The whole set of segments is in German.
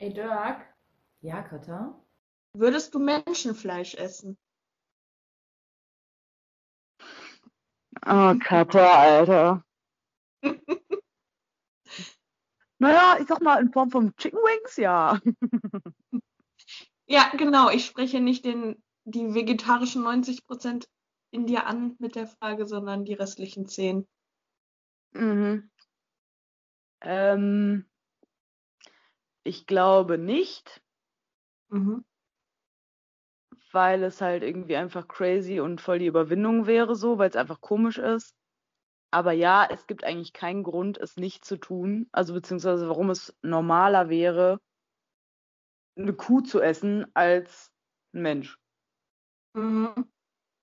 Ey, Dirk, Ja, Katha? würdest du Menschenfleisch essen? Oh, Katha, Alter. Naja, ich sag mal, in Form von Chicken Wings, ja. Ja, genau. Ich spreche nicht den, die vegetarischen 90% in dir an mit der Frage, sondern die restlichen 10. Mhm. Ähm, ich glaube nicht, Mhm. weil es halt irgendwie einfach crazy und voll die Überwindung wäre, so, weil es einfach komisch ist. Aber ja, es gibt eigentlich keinen Grund, es nicht zu tun. Also beziehungsweise warum es normaler wäre, eine Kuh zu essen als ein Mensch. Mhm.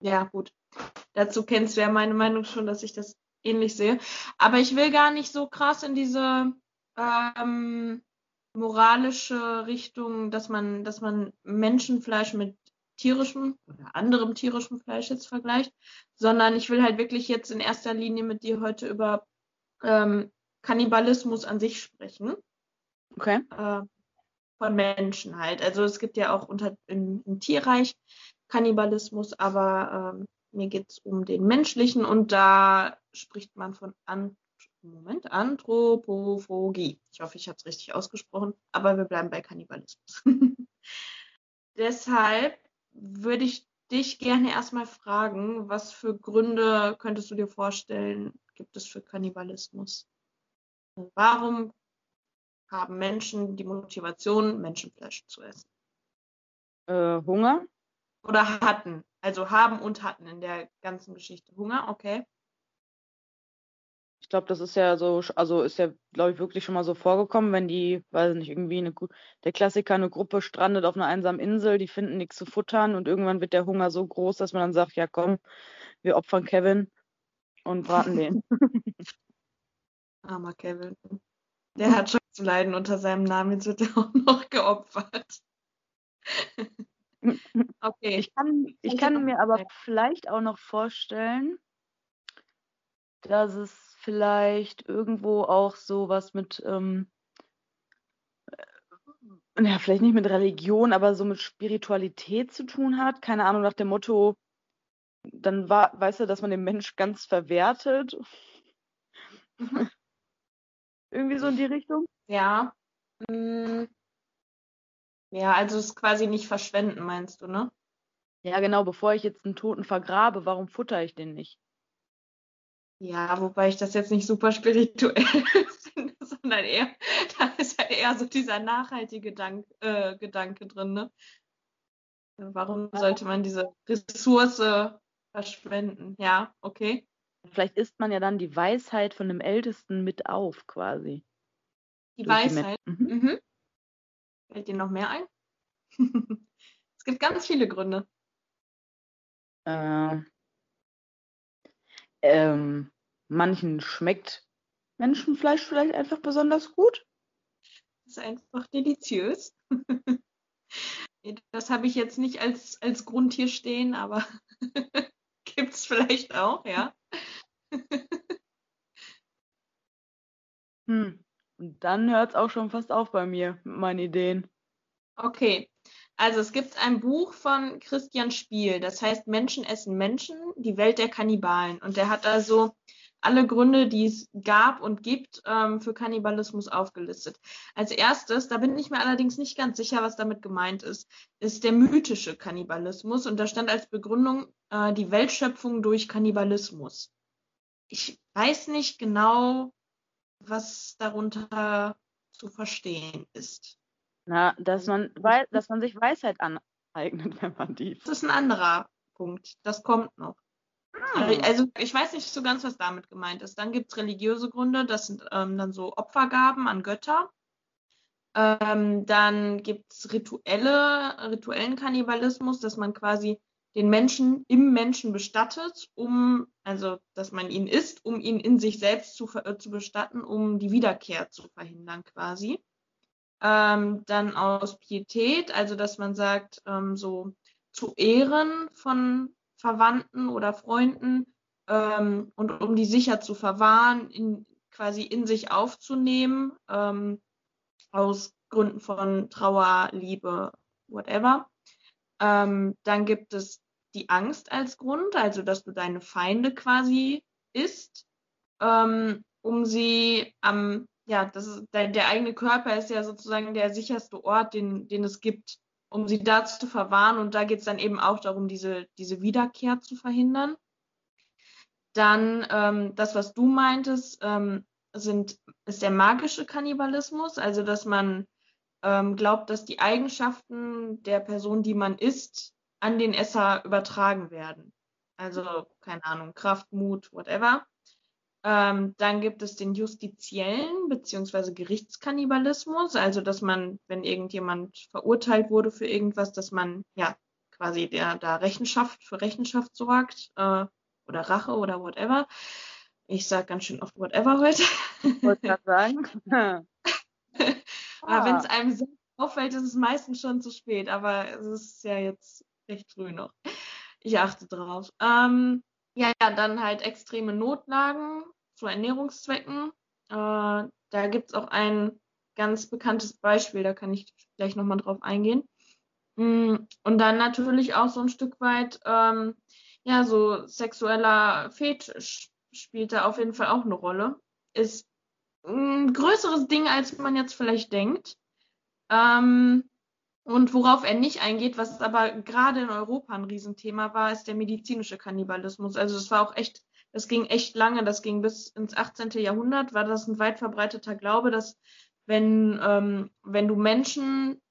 Ja, gut. Dazu kennst du ja meine Meinung schon, dass ich das ähnlich sehe. Aber ich will gar nicht so krass in diese ähm, moralische Richtung, dass man, dass man Menschenfleisch mit tierischem oder anderem tierischem Fleisch jetzt vergleicht, sondern ich will halt wirklich jetzt in erster Linie mit dir heute über ähm, Kannibalismus an sich sprechen Okay. äh, von Menschen halt. Also es gibt ja auch unter im, im Tierreich Kannibalismus, aber ähm, mir geht es um den menschlichen und da spricht man von An Moment, Anthropophagie. Ich hoffe, ich habe es richtig ausgesprochen, aber wir bleiben bei Kannibalismus. Deshalb würde ich dich gerne erstmal fragen, was für Gründe könntest du dir vorstellen, gibt es für Kannibalismus? Warum haben Menschen die Motivation, Menschenfleisch zu essen? Äh, Hunger? Oder hatten, also haben und hatten in der ganzen Geschichte Hunger, okay. Ich glaube, das ist ja so, also ist ja, glaube ich, wirklich schon mal so vorgekommen, wenn die, weiß nicht, irgendwie eine, der Klassiker, eine Gruppe strandet auf einer einsamen Insel, die finden nichts zu futtern und irgendwann wird der Hunger so groß, dass man dann sagt, ja komm, wir opfern Kevin und braten den. Armer Kevin. Der hat schon zu leiden unter seinem Namen, jetzt wird er auch noch geopfert. okay. Ich kann, ich kann mir aber vielleicht auch noch vorstellen, dass es vielleicht irgendwo auch so was mit, ähm, äh, ja, vielleicht nicht mit Religion, aber so mit Spiritualität zu tun hat. Keine Ahnung, nach dem Motto, dann war, weißt du, dass man den Mensch ganz verwertet. Irgendwie so in die Richtung. Ja. Mm. Ja, also es quasi nicht verschwenden, meinst du, ne? Ja, genau, bevor ich jetzt einen Toten vergrabe, warum futter ich den nicht? Ja, wobei ich das jetzt nicht super spirituell finde, sondern eher, da ist halt eher so dieser nachhaltige Dank, äh, Gedanke drin, ne? Warum sollte man diese Ressource verschwenden? Ja, okay. Vielleicht isst man ja dann die Weisheit von dem Ältesten mit auf, quasi. Die Durch die Weisheit. Mhm. Mhm. Fällt dir noch mehr ein? es gibt ganz viele Gründe. Äh, ähm, manchen schmeckt Menschenfleisch vielleicht einfach besonders gut. Das ist einfach deliziös. Das habe ich jetzt nicht als, als Grund hier stehen, aber gibt es vielleicht auch, ja. Hm. Und dann hört es auch schon fast auf bei mir mit meinen Ideen. Okay. Also es gibt ein Buch von Christian Spiel, das heißt Menschen essen Menschen, die Welt der Kannibalen. Und der hat also alle Gründe, die es gab und gibt, ähm, für Kannibalismus aufgelistet. Als erstes, da bin ich mir allerdings nicht ganz sicher, was damit gemeint ist, ist der mythische Kannibalismus. Und da stand als Begründung äh, die Weltschöpfung durch Kannibalismus. Ich weiß nicht genau, was darunter zu verstehen ist. Na, dass man, wei dass man sich Weisheit aneignet, wenn man die. Das ist ein anderer Punkt. Das kommt noch. Also ich weiß nicht so ganz, was damit gemeint ist. Dann gibt es religiöse Gründe, das sind ähm, dann so Opfergaben an Götter. Ähm, dann gibt es rituelle, rituellen Kannibalismus, dass man quasi den Menschen im Menschen bestattet, um, also dass man ihn isst, um ihn in sich selbst zu, äh, zu bestatten, um die Wiederkehr zu verhindern quasi. Ähm, dann aus Pietät, also dass man sagt, ähm, so zu Ehren von Verwandten oder Freunden ähm, und um die sicher zu verwahren, in, quasi in sich aufzunehmen, ähm, aus Gründen von Trauer, Liebe, whatever. Ähm, dann gibt es die Angst als Grund, also dass du deine Feinde quasi isst, ähm, um sie am, ja, das ist, der, der, eigene Körper ist ja sozusagen der sicherste Ort, den, den es gibt, um sie da zu verwahren. Und da geht es dann eben auch darum, diese, diese Wiederkehr zu verhindern. Dann ähm, das, was du meintest, ähm, sind, ist der magische Kannibalismus, also dass man ähm, glaubt, dass die Eigenschaften der Person, die man isst, an den Esser übertragen werden. Also, keine Ahnung, Kraft, Mut, whatever. Ähm, dann gibt es den justiziellen bzw. Gerichtskannibalismus, also dass man, wenn irgendjemand verurteilt wurde für irgendwas, dass man ja quasi der da Rechenschaft für Rechenschaft sorgt äh, oder Rache oder whatever. Ich sage ganz schön oft whatever heute. Wollte gerade sagen. aber ah. wenn es einem so auffällt, ist es meistens schon zu spät, aber es ist ja jetzt recht früh noch. Ich achte drauf. Ähm, ja, ja, dann halt extreme Notlagen zu Ernährungszwecken. Äh, da gibt es auch ein ganz bekanntes Beispiel, da kann ich gleich nochmal drauf eingehen. Mm, und dann natürlich auch so ein Stück weit, ähm, ja, so sexueller Fetisch spielt da auf jeden Fall auch eine Rolle. Ist ein größeres Ding, als man jetzt vielleicht denkt. Ähm, und worauf er nicht eingeht, was aber gerade in Europa ein Riesenthema war, ist der medizinische Kannibalismus. Also es war auch echt, das ging echt lange, das ging bis ins 18. Jahrhundert, war das ein weit verbreiteter Glaube, dass wenn, ähm, wenn du Menschen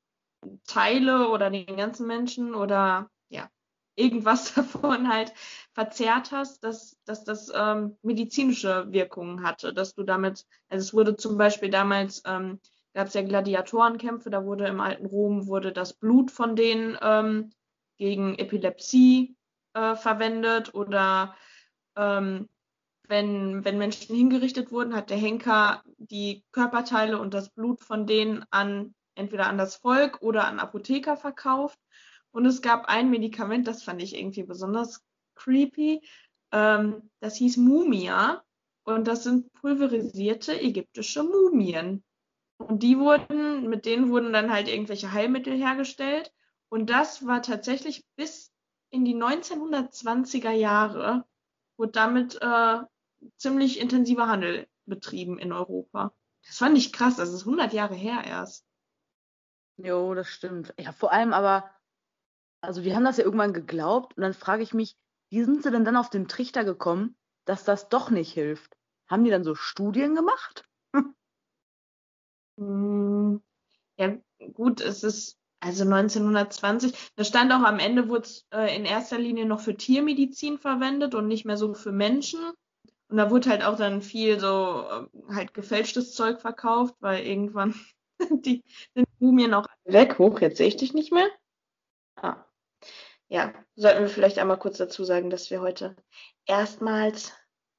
Teile oder den ganzen Menschen oder ja, irgendwas davon halt verzehrt hast, dass, dass das ähm, medizinische Wirkungen hatte, dass du damit, also es wurde zum Beispiel damals ähm, gab es ja Gladiatorenkämpfe, da wurde im alten Rom wurde das Blut von denen ähm, gegen Epilepsie äh, verwendet oder ähm, wenn, wenn Menschen hingerichtet wurden, hat der Henker die Körperteile und das Blut von denen an entweder an das Volk oder an Apotheker verkauft. Und es gab ein Medikament, das fand ich irgendwie besonders creepy. Ähm, das hieß Mumia. Und das sind pulverisierte ägyptische Mumien. Und die wurden, mit denen wurden dann halt irgendwelche Heilmittel hergestellt. Und das war tatsächlich bis in die 1920er Jahre, wurde damit äh, ziemlich intensiver Handel betrieben in Europa. Das fand ich krass, das ist 100 Jahre her erst. Jo, das stimmt. Ja, vor allem aber, also wir haben das ja irgendwann geglaubt und dann frage ich mich, wie sind sie denn dann auf den Trichter gekommen, dass das doch nicht hilft? Haben die dann so Studien gemacht? Hm, ja, gut, es ist also 1920. Da stand auch am Ende, wurde es äh, in erster Linie noch für Tiermedizin verwendet und nicht mehr so für Menschen. Und da wurde halt auch dann viel so äh, halt gefälschtes Zeug verkauft, weil irgendwann die sind Mumien auch weg. Hoch, jetzt sehe ich dich nicht mehr. Ah. Ja, sollten wir vielleicht einmal kurz dazu sagen, dass wir heute erstmals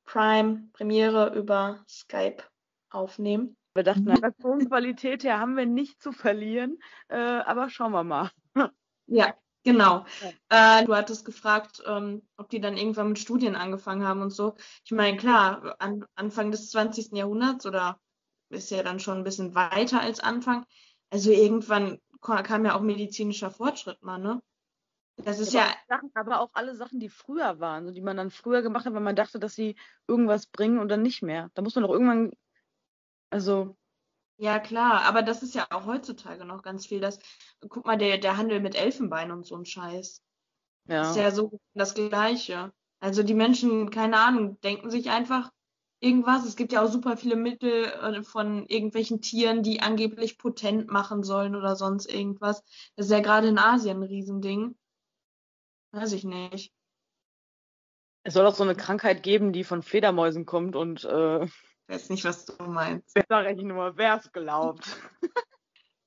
Prime Premiere über Skype aufnehmen. Wir dachten, mhm. der Tonqualität her haben wir nicht zu verlieren, äh, aber schauen wir mal. Ja, genau. Ja. Äh, du hattest gefragt, ähm, ob die dann irgendwann mit Studien angefangen haben und so. Ich meine, klar, an, Anfang des 20. Jahrhunderts oder ist ja dann schon ein bisschen weiter als Anfang. Also irgendwann kam ja auch medizinischer Fortschritt mal, ne? Das ist ja. Sachen, aber auch alle Sachen, die früher waren, so die man dann früher gemacht hat, weil man dachte, dass sie irgendwas bringen und dann nicht mehr. Da muss man doch irgendwann also. Ja, klar, aber das ist ja auch heutzutage noch ganz viel. Das, guck mal, der, der Handel mit Elfenbein und so ein Scheiß. Ja. Ist ja so das Gleiche. Also die Menschen, keine Ahnung, denken sich einfach irgendwas. Es gibt ja auch super viele Mittel äh, von irgendwelchen Tieren, die angeblich potent machen sollen oder sonst irgendwas. Das ist ja gerade in Asien ein Riesending. Weiß ich nicht. Es soll auch so eine Krankheit geben, die von Fledermäusen kommt und äh, weiß nicht, was du meinst. Wer sag ich nur, wer es glaubt.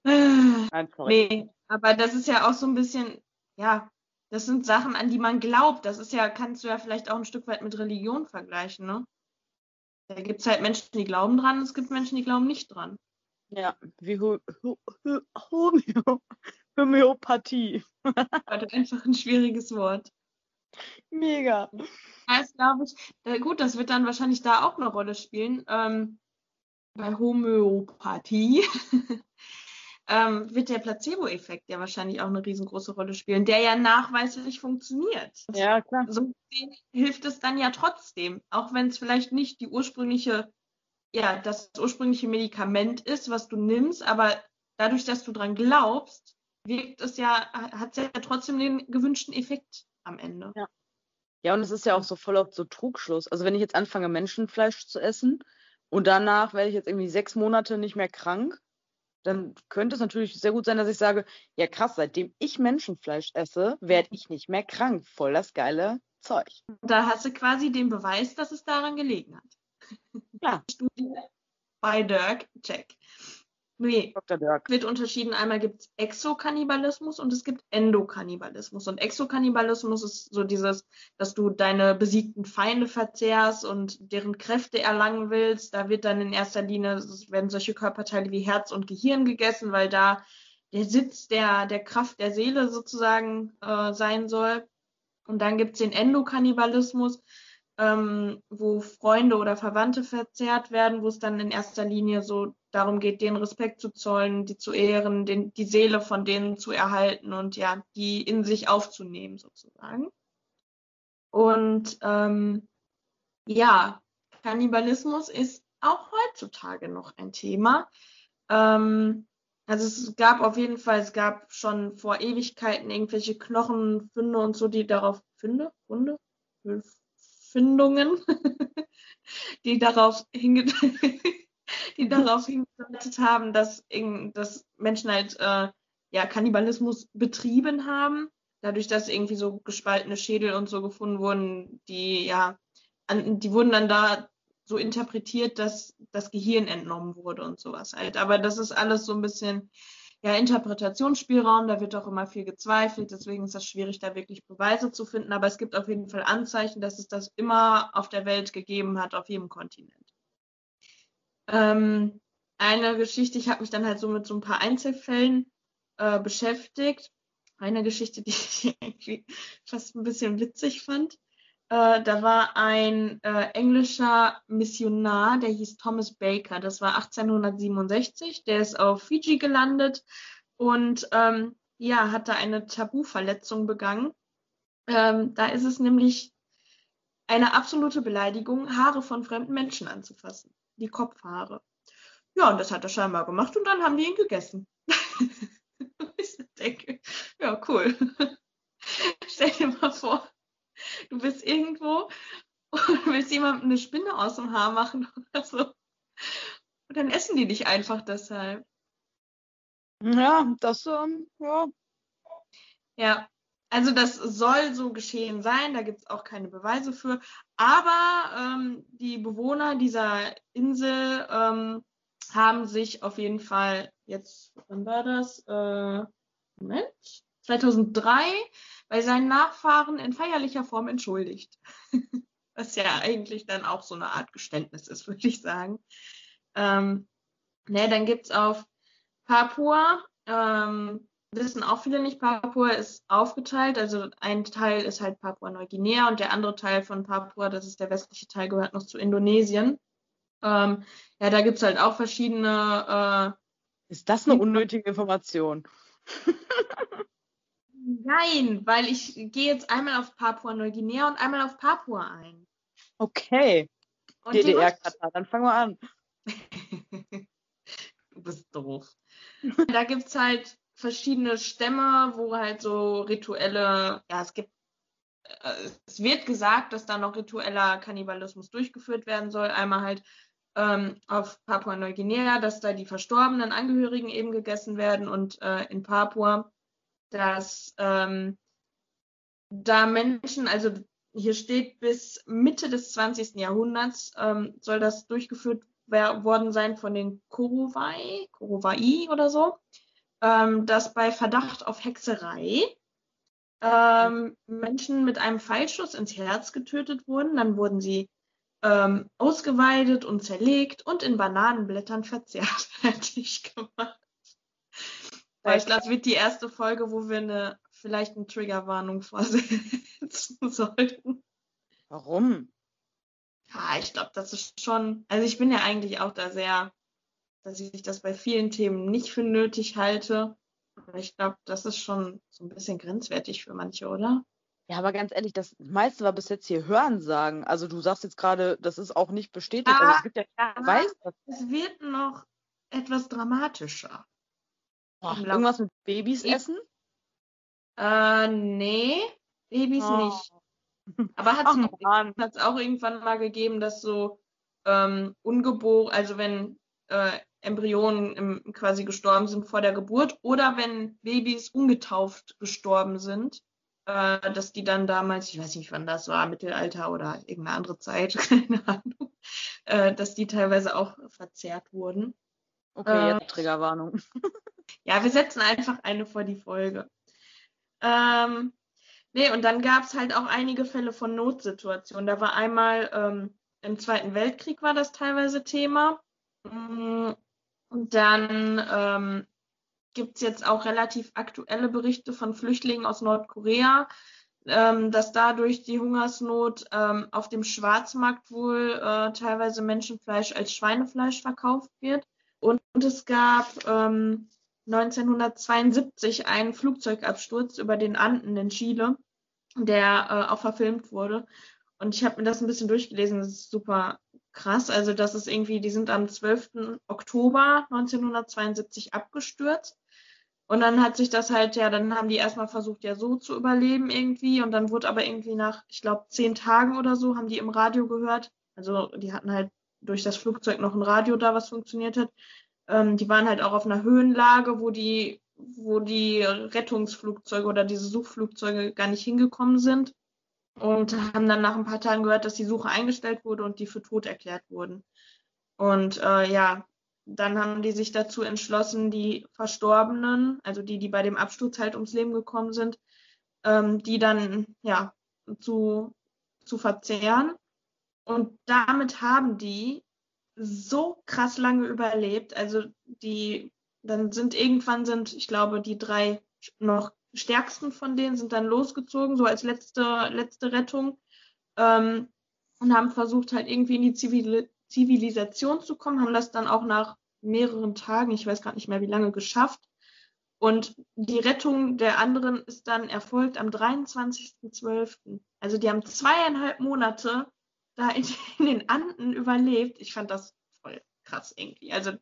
Nein, nee, aber das ist ja auch so ein bisschen, ja, das sind Sachen, an die man glaubt. Das ist ja, kannst du ja vielleicht auch ein Stück weit mit Religion vergleichen, ne? Da gibt es halt Menschen, die glauben dran, es gibt Menschen, die glauben nicht dran. Ja, wie Homö Homöopathie. Heute einfach ein schwieriges Wort. Mega. Das glaube ich, gut, das wird dann wahrscheinlich da auch eine Rolle spielen. Ähm, bei Homöopathie. ähm, wird der Placebo-Effekt ja wahrscheinlich auch eine riesengroße Rolle spielen, der ja nachweislich funktioniert. Ja, klar. So hilft es dann ja trotzdem, auch wenn es vielleicht nicht die ursprüngliche, ja, das ursprüngliche Medikament ist, was du nimmst, aber dadurch, dass du dran glaubst, wirkt es ja, hat es ja trotzdem den gewünschten Effekt am Ende. Ja. Ja, und es ist ja auch so voll oft so Trugschluss. Also wenn ich jetzt anfange, Menschenfleisch zu essen und danach werde ich jetzt irgendwie sechs Monate nicht mehr krank, dann könnte es natürlich sehr gut sein, dass ich sage, ja krass, seitdem ich Menschenfleisch esse, werde ich nicht mehr krank. Voll das geile Zeug. Da hast du quasi den Beweis, dass es daran gelegen hat. Ja. Studie bei Dirk, check. Nee, Dr. Dirk. wird unterschieden. Einmal gibt es Exokannibalismus und es gibt Endokannibalismus. Und Exokannibalismus ist so dieses, dass du deine besiegten Feinde verzehrst und deren Kräfte erlangen willst. Da wird dann in erster Linie, werden solche Körperteile wie Herz und Gehirn gegessen, weil da der Sitz der, der Kraft der Seele sozusagen äh, sein soll. Und dann gibt es den Endokannibalismus, ähm, wo Freunde oder Verwandte verzehrt werden, wo es dann in erster Linie so darum geht, denen Respekt zu zollen, die zu ehren, den, die Seele von denen zu erhalten und ja, die in sich aufzunehmen sozusagen. Und ähm, ja, Kannibalismus ist auch heutzutage noch ein Thema. Ähm, also es gab auf jeden Fall, es gab schon vor Ewigkeiten irgendwelche Knochenfunde und so, die darauf Funde, Funde, Findungen, die darauf hingedeutet die darauf hingedeutet haben, dass, dass Menschen halt äh, ja, Kannibalismus betrieben haben, dadurch, dass irgendwie so gespaltene Schädel und so gefunden wurden, die ja, an, die wurden dann da so interpretiert, dass das Gehirn entnommen wurde und sowas halt. Aber das ist alles so ein bisschen ja, Interpretationsspielraum, da wird auch immer viel gezweifelt, deswegen ist das schwierig, da wirklich Beweise zu finden. Aber es gibt auf jeden Fall Anzeichen, dass es das immer auf der Welt gegeben hat, auf jedem Kontinent. Ähm, eine Geschichte, ich habe mich dann halt so mit so ein paar Einzelfällen äh, beschäftigt. Eine Geschichte, die ich irgendwie fast ein bisschen witzig fand. Äh, da war ein äh, englischer Missionar, der hieß Thomas Baker. Das war 1867. Der ist auf Fiji gelandet und ähm, ja, hat da eine Tabuverletzung begangen. Ähm, da ist es nämlich eine absolute Beleidigung, Haare von fremden Menschen anzufassen die Kopfhaare. Ja, und das hat er scheinbar gemacht und dann haben die ihn gegessen. ich denke, ja, cool. Stell dir mal vor, du bist irgendwo und willst jemandem eine Spinne aus dem Haar machen oder so. Und dann essen die dich einfach deshalb. Ja, das, ähm, ja. Ja, also das soll so geschehen sein, da gibt es auch keine Beweise für. Aber ähm, die Bewohner dieser Insel ähm, haben sich auf jeden Fall jetzt, wann war das? Äh, Moment, 2003 bei seinen Nachfahren in feierlicher Form entschuldigt. Was ja eigentlich dann auch so eine Art Geständnis ist, würde ich sagen. Ähm, ne, dann gibt es auf Papua ähm, wissen auch viele nicht, Papua ist aufgeteilt. Also ein Teil ist halt Papua-Neuguinea und der andere Teil von Papua, das ist der westliche Teil, gehört noch zu Indonesien. Ähm, ja, da gibt es halt auch verschiedene. Äh, ist das eine unnötige Information? Nein, weil ich gehe jetzt einmal auf Papua-Neuguinea und einmal auf Papua ein. Okay. DDR-Katar, dann fangen wir an. du bist doof. da gibt es halt verschiedene Stämme, wo halt so rituelle, ja, es gibt, äh, es wird gesagt, dass da noch ritueller Kannibalismus durchgeführt werden soll. Einmal halt ähm, auf Papua-Neuguinea, dass da die verstorbenen Angehörigen eben gegessen werden und äh, in Papua, dass ähm, da Menschen, also hier steht bis Mitte des 20. Jahrhunderts ähm, soll das durchgeführt worden sein von den Korowai, Korowai oder so ähm, dass bei Verdacht auf Hexerei ähm, Menschen mit einem Pfeilschuss ins Herz getötet wurden. Dann wurden sie ähm, ausgeweidet und zerlegt und in Bananenblättern verzehrt fertig gemacht. Weil ich glaube, das wird die erste Folge, wo wir eine, vielleicht eine Triggerwarnung vorsetzen sollten. Warum? Ja, ich glaube, das ist schon, also ich bin ja eigentlich auch da sehr dass ich das bei vielen Themen nicht für nötig halte. Aber ich glaube, das ist schon so ein bisschen grenzwertig für manche, oder? Ja, aber ganz ehrlich, das meiste war bis jetzt hier Hörensagen. Also du sagst jetzt gerade, das ist auch nicht bestätigt. Ah, also es gibt ja ja, Beweis. Es wird noch etwas dramatischer. Lauf- irgendwas mit Babys Ich- essen? Äh, nee, Babys Oh. nicht. Aber hat Ach es Mann. auch irgendwann mal gegeben, dass so ähm, ungeboren, also wenn äh, Embryonen im, quasi gestorben sind vor der Geburt oder wenn Babys ungetauft gestorben sind, äh, dass die dann damals, ich weiß nicht, wann das war, Mittelalter oder irgendeine andere Zeit, keine Ahnung, äh, dass die teilweise auch verzehrt wurden. Okay, jetzt Triggerwarnung. Ja, wir setzen einfach eine vor die Folge. Ähm, nee, und dann gab es halt auch einige Fälle von Notsituationen. Da war einmal ähm, im Zweiten Weltkrieg war das teilweise Thema. Mm, Und dann ähm, gibt es jetzt auch relativ aktuelle Berichte von Flüchtlingen aus Nordkorea, ähm, dass dadurch die Hungersnot ähm, auf dem Schwarzmarkt wohl äh, teilweise Menschenfleisch als Schweinefleisch verkauft wird. Und, und es gab ähm, 1972 einen Flugzeugabsturz über den Anden in Chile, der äh, auch verfilmt wurde. Und ich habe mir das ein bisschen durchgelesen, das ist super krass. Also das ist irgendwie, die sind am 12. Oktober 1972 abgestürzt. Und dann hat sich das halt, ja, dann haben die erstmal versucht, ja so zu überleben irgendwie. Und dann wurde aber irgendwie nach, ich glaube, zehn Tagen oder so, haben die im Radio gehört. Also die hatten halt durch das Flugzeug noch ein Radio da, was funktioniert hat. Ähm, die waren halt auch auf einer Höhenlage, wo die, wo die Rettungsflugzeuge oder diese Suchflugzeuge gar nicht hingekommen sind. Und haben dann nach ein paar Tagen gehört, dass die Suche eingestellt wurde und die für tot erklärt wurden. Und äh, ja, dann haben die sich dazu entschlossen, die Verstorbenen, also die, die bei dem Absturz halt ums Leben gekommen sind, ähm, die dann ja zu, zu verzehren. Und damit haben die so krass lange überlebt. Also die, dann sind irgendwann sind, ich glaube, die drei noch stärksten von denen sind dann losgezogen, so als letzte, letzte Rettung. Ähm, und haben versucht, halt irgendwie in die Zivil Zivilisation zu kommen, haben das dann auch nach mehreren Tagen, ich weiß gerade nicht mehr wie lange, geschafft. Und die Rettung der anderen ist dann erfolgt am 23.12. Also die haben zweieinhalb Monate da in, in den Anden überlebt. Ich fand das voll krass irgendwie. Also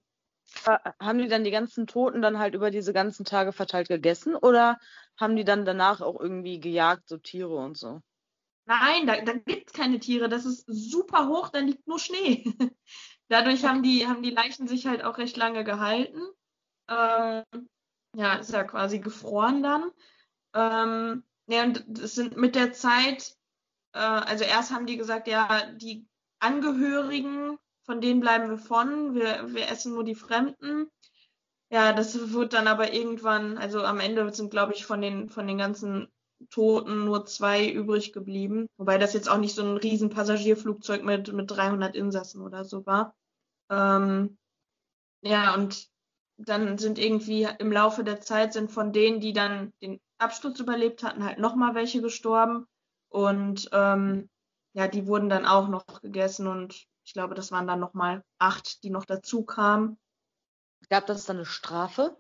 Äh, Haben die dann die ganzen Toten dann halt über diese ganzen Tage verteilt gegessen oder haben die dann danach auch irgendwie gejagt, so Tiere und so? Nein, da, da gibt es keine Tiere. Das ist super hoch, da liegt nur Schnee. Dadurch haben die, haben die Leichen sich halt auch recht lange gehalten. Ähm, ja, ist ja quasi gefroren dann. Ähm, ja, und es sind mit der Zeit, äh, also erst haben die gesagt, ja, die Angehörigen, von denen bleiben wir von, wir, wir essen nur die Fremden. Ja, das wird dann aber irgendwann, also am Ende sind, glaube ich, von den, von den ganzen Toten nur zwei übrig geblieben. Wobei das jetzt auch nicht so ein riesen Passagierflugzeug mit, mit 300 Insassen oder so war. Ähm, ja, und dann sind irgendwie im Laufe der Zeit sind von denen, die dann den Absturz überlebt hatten, halt nochmal welche gestorben. Und ähm, ja, die wurden dann auch noch gegessen und ich glaube, das waren dann nochmal acht, die noch dazu kamen. Gab das dann eine Strafe?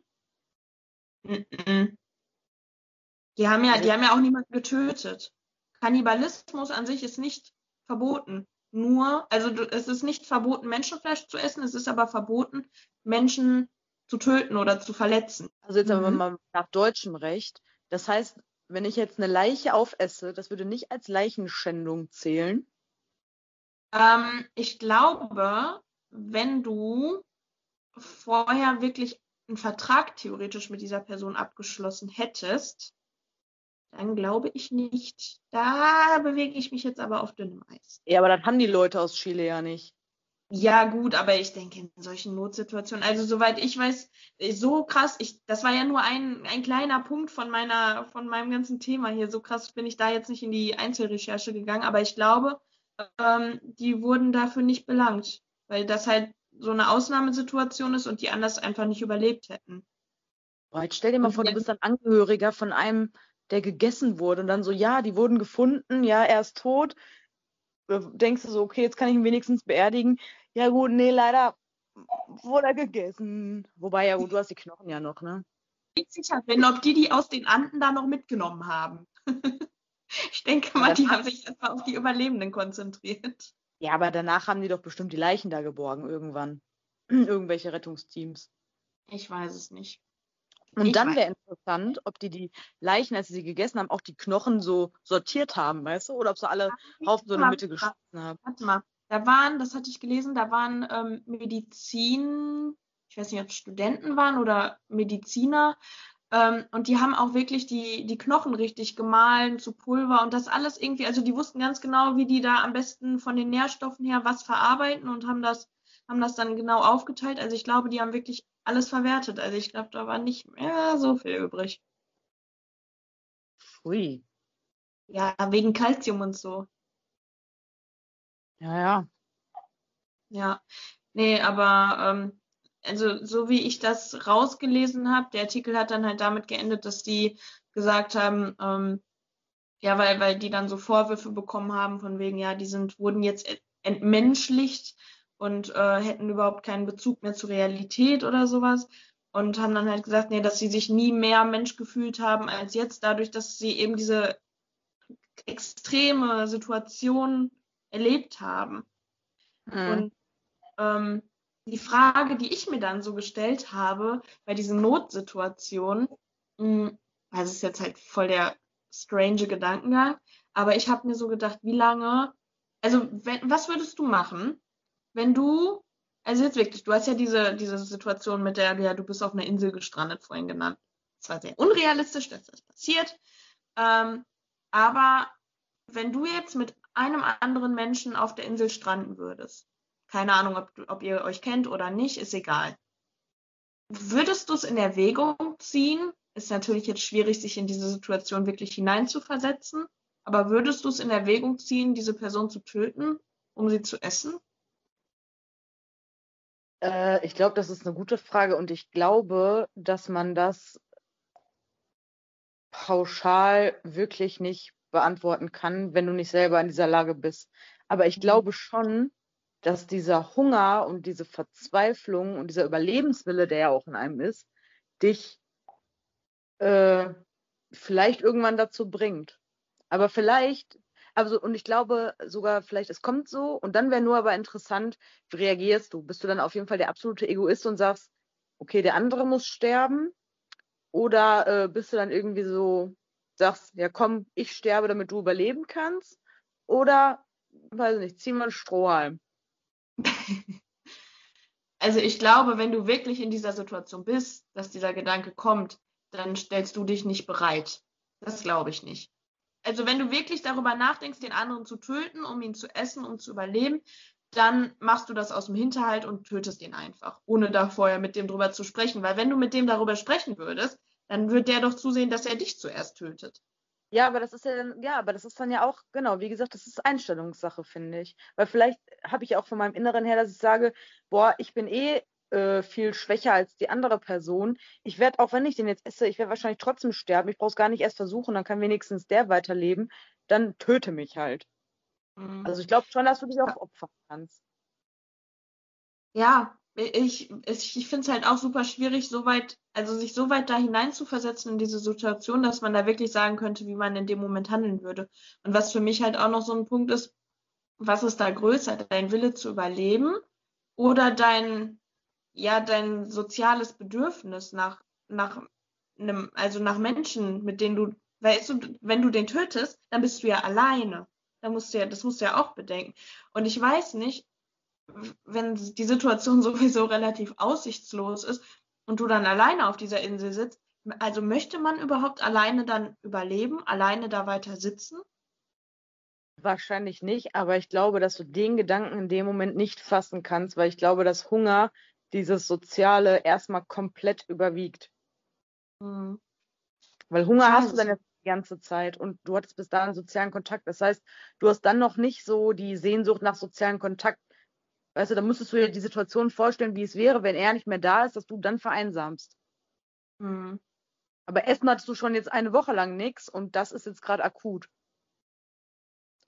Die haben ja, die haben ja auch niemanden getötet. Kannibalismus an sich ist nicht verboten. Nur, also es ist nicht verboten, Menschenfleisch zu essen, es ist aber verboten, Menschen zu töten oder zu verletzen. Also jetzt aber Mhm. mal nach deutschem Recht. Das heißt, wenn ich jetzt eine Leiche aufesse, das würde nicht als Leichenschändung zählen. Ähm, ich glaube, wenn du vorher wirklich einen Vertrag theoretisch mit dieser Person abgeschlossen hättest, dann glaube ich nicht. Da bewege ich mich jetzt aber auf dünnem Eis. Ja, aber das haben die Leute aus Chile ja nicht. Ja, gut, aber ich denke in solchen Notsituationen, also soweit ich weiß, äh, so krass, ich, das war ja nur ein, ein kleiner Punkt von meiner, von meinem ganzen Thema hier. So krass bin ich da jetzt nicht in die Einzelrecherche gegangen, aber ich glaube, ähm, die wurden dafür nicht belangt, weil das halt so eine Ausnahmesituation ist und die anders einfach nicht überlebt hätten. Boah, jetzt stell dir mal vor, du bist ein Angehöriger von einem, der gegessen wurde und dann so, ja, die wurden gefunden, ja, er ist tot. Denkst du so, okay, jetzt kann ich ihn wenigstens beerdigen. Ja gut, nee, leider wurde er gegessen. Wobei, ja gut, du hast die Knochen ja noch, ne? Ich sicher bin, ob die die aus den Anden da noch mitgenommen haben. ich denke mal, die haben sich einfach auf die Überlebenden konzentriert. Ja, aber danach haben die doch bestimmt die Leichen da geborgen irgendwann. Irgendwelche Rettungsteams. Ich weiß es nicht. Und Ich dann wäre interessant, ob die die Leichen, als sie sie gegessen haben, auch die Knochen so sortiert haben, weißt du? Oder ob sie alle Haufen so in der Mitte geschnitten haben. Warte mal, da waren, das hatte ich gelesen, da waren ähm, Medizin, ich weiß nicht, ob es Studenten waren oder Mediziner, ähm, und die haben auch wirklich die, die Knochen richtig gemahlen zu Pulver und das alles irgendwie, also die wussten ganz genau, wie die da am besten von den Nährstoffen her was verarbeiten und haben das, haben das dann genau aufgeteilt. Also ich glaube, die haben wirklich alles verwertet. Also ich glaube, da war nicht mehr so viel übrig. Ui. Ja, wegen Kalzium und so. Ja, ja. Ja, nee, aber ähm, also so wie ich das rausgelesen habe, der Artikel hat dann halt damit geendet, dass die gesagt haben, ähm, ja, weil, weil die dann so Vorwürfe bekommen haben von wegen, ja, die sind, wurden jetzt ent- entmenschlicht und äh, hätten überhaupt keinen Bezug mehr zur Realität oder sowas. Und haben dann halt gesagt, nee, dass sie sich nie mehr Mensch gefühlt haben als jetzt, dadurch, dass sie eben diese extreme Situation erlebt haben. Mhm. Und ähm, die Frage, die ich mir dann so gestellt habe bei diesen Notsituationen, mh, also es ist jetzt halt voll der strange Gedankengang, aber ich habe mir so gedacht, wie lange, also wenn, was würdest du machen, wenn du, also jetzt wirklich, du hast ja diese, diese Situation mit der, ja, du bist auf einer Insel gestrandet, vorhin genannt. Es war sehr unrealistisch, dass das passiert. Ähm, aber wenn du jetzt mit einem anderen Menschen auf der Insel stranden würdest, keine Ahnung, ob, ob ihr euch kennt oder nicht, ist egal. Würdest du es in Erwägung ziehen? Ist natürlich jetzt schwierig, sich in diese Situation wirklich hineinzuversetzen, aber würdest du es in Erwägung ziehen, diese Person zu töten, um sie zu essen? Äh, ich glaube, das ist eine gute Frage und ich glaube, dass man das pauschal wirklich nicht beantworten kann, wenn du nicht selber in dieser Lage bist. Aber ich Mhm. glaube schon, dass dieser Hunger und diese Verzweiflung und dieser Überlebenswille, der ja auch in einem ist, dich äh, vielleicht irgendwann dazu bringt. Aber vielleicht, also und ich glaube sogar, vielleicht es kommt so und dann wäre nur aber interessant, wie reagierst du? Bist du dann auf jeden Fall der absolute Egoist und sagst, okay, der andere muss sterben? Oder äh, bist du dann irgendwie so, sagst, ja komm, ich sterbe, damit du überleben kannst? Oder, weiß ich nicht, zieh mal einen Strohhalm. Also ich glaube, wenn du wirklich in dieser Situation bist, dass dieser Gedanke kommt, dann stellst du dich nicht bereit. Das glaube ich nicht. Also wenn du wirklich darüber nachdenkst, den anderen zu töten, um ihn zu essen, um zu überleben, dann machst du das aus dem Hinterhalt und tötest ihn einfach, ohne da vorher mit dem drüber zu sprechen. Weil wenn du mit dem darüber sprechen würdest, dann wird der doch zusehen, dass er dich zuerst tötet. Ja, aber das ist ja dann, ja, aber das ist dann ja auch, genau, wie gesagt, das ist Einstellungssache, finde ich. Weil vielleicht habe ich auch von meinem Inneren her, dass ich sage, boah, ich bin eh äh, viel schwächer als die andere Person. Ich werde, auch wenn ich den jetzt esse, ich werde wahrscheinlich trotzdem sterben. Ich brauche es gar nicht erst versuchen, dann kann wenigstens der weiterleben. Dann töte mich halt. Mhm. Also ich glaube schon, dass du dich auch opfern kannst. Ja, ich, ich, ich finde es halt auch super schwierig, so weit, also sich so weit da hineinzuversetzen in diese Situation, dass man da wirklich sagen könnte, wie man in dem Moment handeln würde. Und was für mich halt auch noch so ein Punkt ist, was ist da größer, dein Wille zu überleben oder dein, ja, dein soziales Bedürfnis nach, nach einem, also nach Menschen, mit denen du, weißt du, wenn du den tötest, dann bist du ja alleine. Da musst du ja, das musst du ja auch bedenken. Und ich weiß nicht, wenn die Situation sowieso relativ aussichtslos ist und du dann alleine auf dieser Insel sitzt, also möchte man überhaupt alleine dann überleben, alleine da weiter sitzen? Wahrscheinlich nicht, aber ich glaube, dass du den Gedanken in dem Moment nicht fassen kannst, weil ich glaube, dass Hunger dieses Soziale erstmal komplett überwiegt. Hm. Weil Hunger hast du dann jetzt die ganze Zeit und du hattest bis dahin sozialen Kontakt. Das heißt, du hast dann noch nicht so die Sehnsucht nach sozialen Kontakt. Weißt du, da müsstest du dir die Situation vorstellen, wie es wäre, wenn er nicht mehr da ist, dass du dann vereinsamst. Hm. Aber Essen hattest du schon jetzt eine Woche lang nichts und das ist jetzt gerade akut.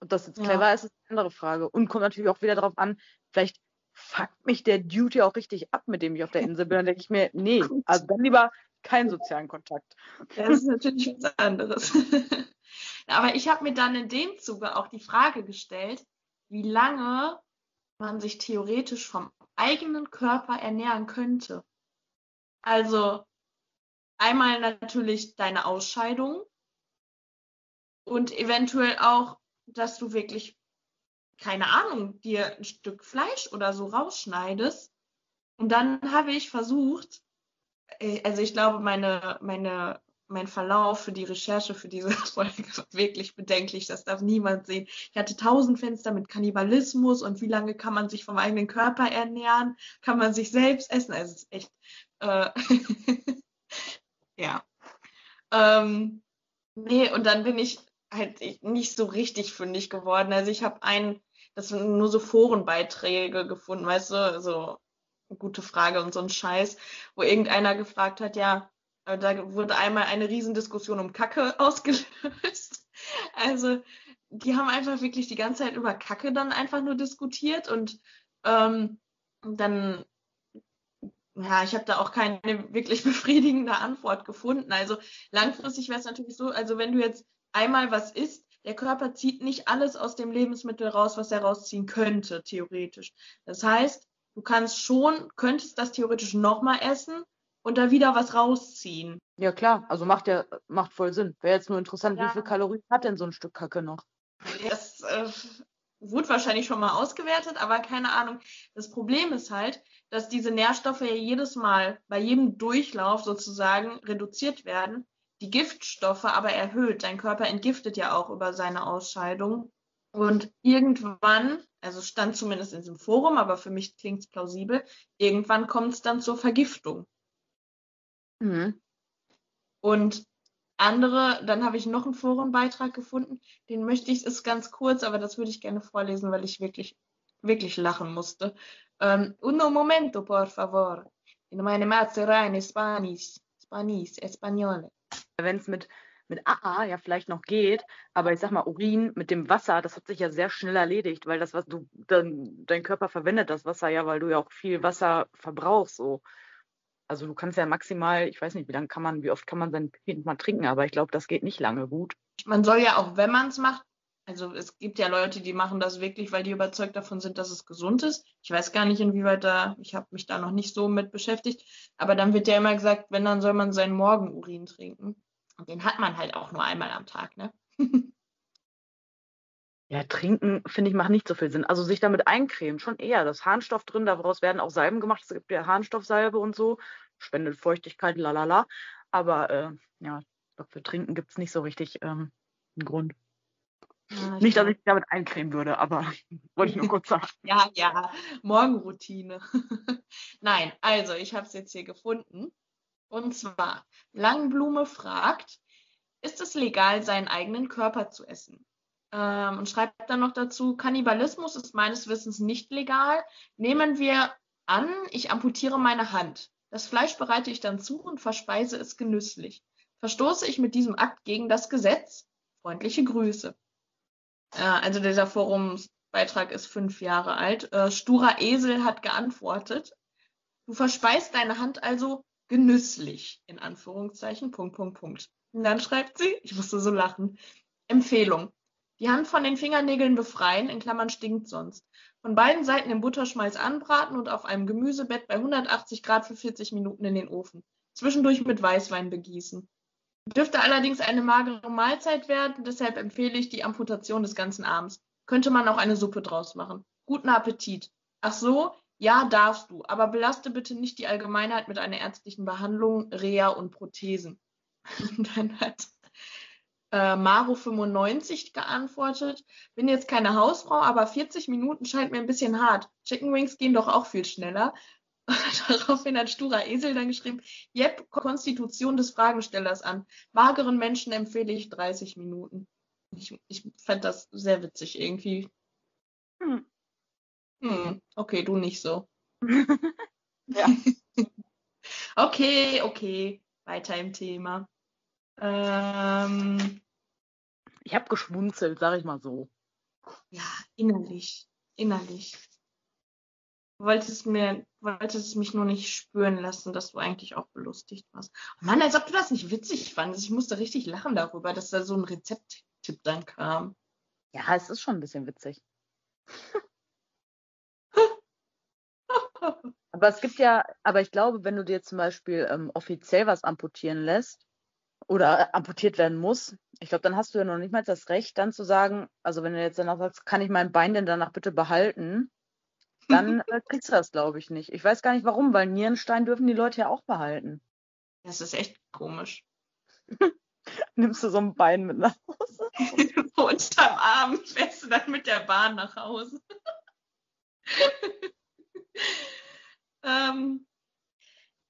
Ob das jetzt Ja. clever ist, ist eine andere Frage. Und kommt natürlich auch wieder darauf an, vielleicht fuckt mich der ja auch richtig ab, mit dem ich auf der Insel bin. Dann denke ich mir, nee, also dann lieber keinen sozialen Kontakt. Das ist natürlich was anderes. Aber ich habe mir dann in dem Zuge auch die Frage gestellt, wie lange man sich theoretisch vom eigenen Körper ernähren könnte. Also einmal natürlich deine Ausscheidung und eventuell auch, dass du wirklich, keine Ahnung, dir ein Stück Fleisch oder so rausschneidest. Und dann habe ich versucht, äh, also ich glaube, meine, meine, mein Verlauf für die Recherche für diese Folge war wirklich bedenklich. Das darf niemand sehen. Ich hatte tausend Fenster mit Kannibalismus und wie lange kann man sich vom eigenen Körper ernähren? Kann man sich selbst essen? Also es ist echt, äh, ja. Ähm, nee, und dann bin ich halt nicht so richtig fündig geworden. Also ich habe einen, das sind nur so Forenbeiträge gefunden, weißt du, so gute Frage und so ein Scheiß, wo irgendeiner gefragt hat, ja, da wurde einmal eine Riesendiskussion um Kacke ausgelöst. Also die haben einfach wirklich die ganze Zeit über Kacke dann einfach nur diskutiert und ähm, dann, ja, ich habe da auch keine wirklich befriedigende Antwort gefunden. Also langfristig wäre es natürlich so, also wenn du jetzt einmal was isst, der Körper zieht nicht alles aus dem Lebensmittel raus, was er rausziehen könnte, theoretisch. Das heißt, du kannst schon, könntest das theoretisch nochmal essen und da wieder was rausziehen. Ja, klar, also macht ja, macht voll Sinn. Wäre jetzt nur interessant, ja. wie viel Kalorien hat denn so ein Stück Kacke noch? Das äh, wurde wahrscheinlich schon mal ausgewertet, aber keine Ahnung. Das Problem ist halt, dass diese Nährstoffe ja jedes Mal bei jedem Durchlauf sozusagen reduziert werden, die Giftstoffe aber erhöht. Dein Körper entgiftet ja auch über seine Ausscheidung. Und irgendwann, also stand zumindest in diesem Forum, aber für mich klingt es plausibel, irgendwann kommt es dann zur Vergiftung. Mhm. Und andere, dann habe ich noch einen Forenbeitrag gefunden, den möchte ich, ist ganz kurz, aber das würde ich gerne vorlesen, weil ich wirklich, wirklich lachen musste. Um, uno momento, por favor. In meine Mazera in Spanisch, Spanisch, Español. Wenn es mit mit AA ja vielleicht noch geht, aber ich sag mal, Urin mit dem Wasser, das hat sich ja sehr schnell erledigt, weil das, was du, dein, dein Körper verwendet das Wasser ja, weil du ja auch viel Wasser verbrauchst. So. Also du kannst ja maximal, ich weiß nicht, wie lange kann man, wie oft kann man sein Pipi mal trinken, aber ich glaube, das geht nicht lange gut. Man soll ja auch, wenn man es macht, also es gibt ja Leute, die machen das wirklich, weil die überzeugt davon sind, dass es gesund ist. Ich weiß gar nicht, inwieweit da, ich habe mich da noch nicht so mit beschäftigt, aber dann wird ja immer gesagt, wenn, dann soll man seinen Morgenurin trinken. Und den hat man halt auch nur einmal am Tag, ne? Ja, trinken, finde ich, macht nicht so viel Sinn. Also sich damit eincremen, schon eher. Das Harnstoff drin, daraus werden auch Salben gemacht. Es gibt ja Harnstoffsalbe und so, spendet Feuchtigkeit, lalala. Aber äh, ja, für Trinken gibt es nicht so richtig ähm, einen Grund. Ja, nicht, dass ich mich damit eincremen würde, aber wollte ich nur kurz sagen. ja, ja, Morgenroutine. Nein, also ich habe es jetzt hier gefunden. Und zwar, Langblume fragt, ist es legal, seinen eigenen Körper zu essen? Ähm, und schreibt dann noch dazu, Kannibalismus ist meines Wissens nicht legal. Nehmen wir an, ich amputiere meine Hand. Das Fleisch bereite ich dann zu und verspeise es genüsslich. Verstoße ich mit diesem Akt gegen das Gesetz? Freundliche Grüße. Äh, also dieser Forumsbeitrag ist fünf Jahre alt. Äh, Sturer Esel hat geantwortet. Du verspeist deine Hand also genüsslich, in Anführungszeichen, Punkt, Punkt, Punkt. Und dann schreibt sie, ich musste so lachen, Empfehlung. Die Hand von den Fingernägeln befreien, in Klammern stinkt sonst. Von beiden Seiten im Butterschmalz anbraten und auf einem Gemüsebett bei 180 Grad für 40 Minuten in den Ofen. Zwischendurch mit Weißwein begießen. Dürfte allerdings eine magere Mahlzeit werden, deshalb empfehle ich die Amputation des ganzen Arms. Könnte man auch eine Suppe draus machen. Guten Appetit. Ach so, ja, darfst du, aber belaste bitte nicht die Allgemeinheit mit einer ärztlichen Behandlung, Reha und Prothesen. Und dann hat äh, Maro95 geantwortet, bin jetzt keine Hausfrau, aber 40 Minuten scheint mir ein bisschen hart. Chicken Wings gehen doch auch viel schneller. Daraufhin hat Stura Esel dann geschrieben, Jep, Konstitution des Fragestellers an. Mageren Menschen empfehle ich 30 Minuten. Ich, ich fand das sehr witzig irgendwie. Hm. Hm, okay, du nicht so. ja. okay, okay. Weiter im Thema. Ähm, ich habe geschmunzelt, sag ich mal so. Ja, innerlich. Innerlich. wolltest mir, wolltest mich nur nicht spüren lassen, dass du eigentlich auch belustigt warst. Oh Mann, als ob du das nicht witzig fandest. Ich musste richtig lachen darüber, dass da so ein Rezepttipp dann kam. Ja, es ist schon ein bisschen witzig. Aber es gibt ja, aber ich glaube, wenn du dir zum Beispiel ähm, offiziell was amputieren lässt oder amputiert werden muss, ich glaube, dann hast du ja noch nicht mal das Recht, dann zu sagen, also wenn du jetzt danach sagst, kann ich mein Bein denn danach bitte behalten, dann äh, kriegst du das, glaube ich, nicht. Ich weiß gar nicht warum, weil Nierenstein dürfen die Leute ja auch behalten. Das ist echt komisch. Nimmst du so ein Bein mit nach Hause? Unterm Arm fährst du dann mit der Bahn nach Hause. Ähm,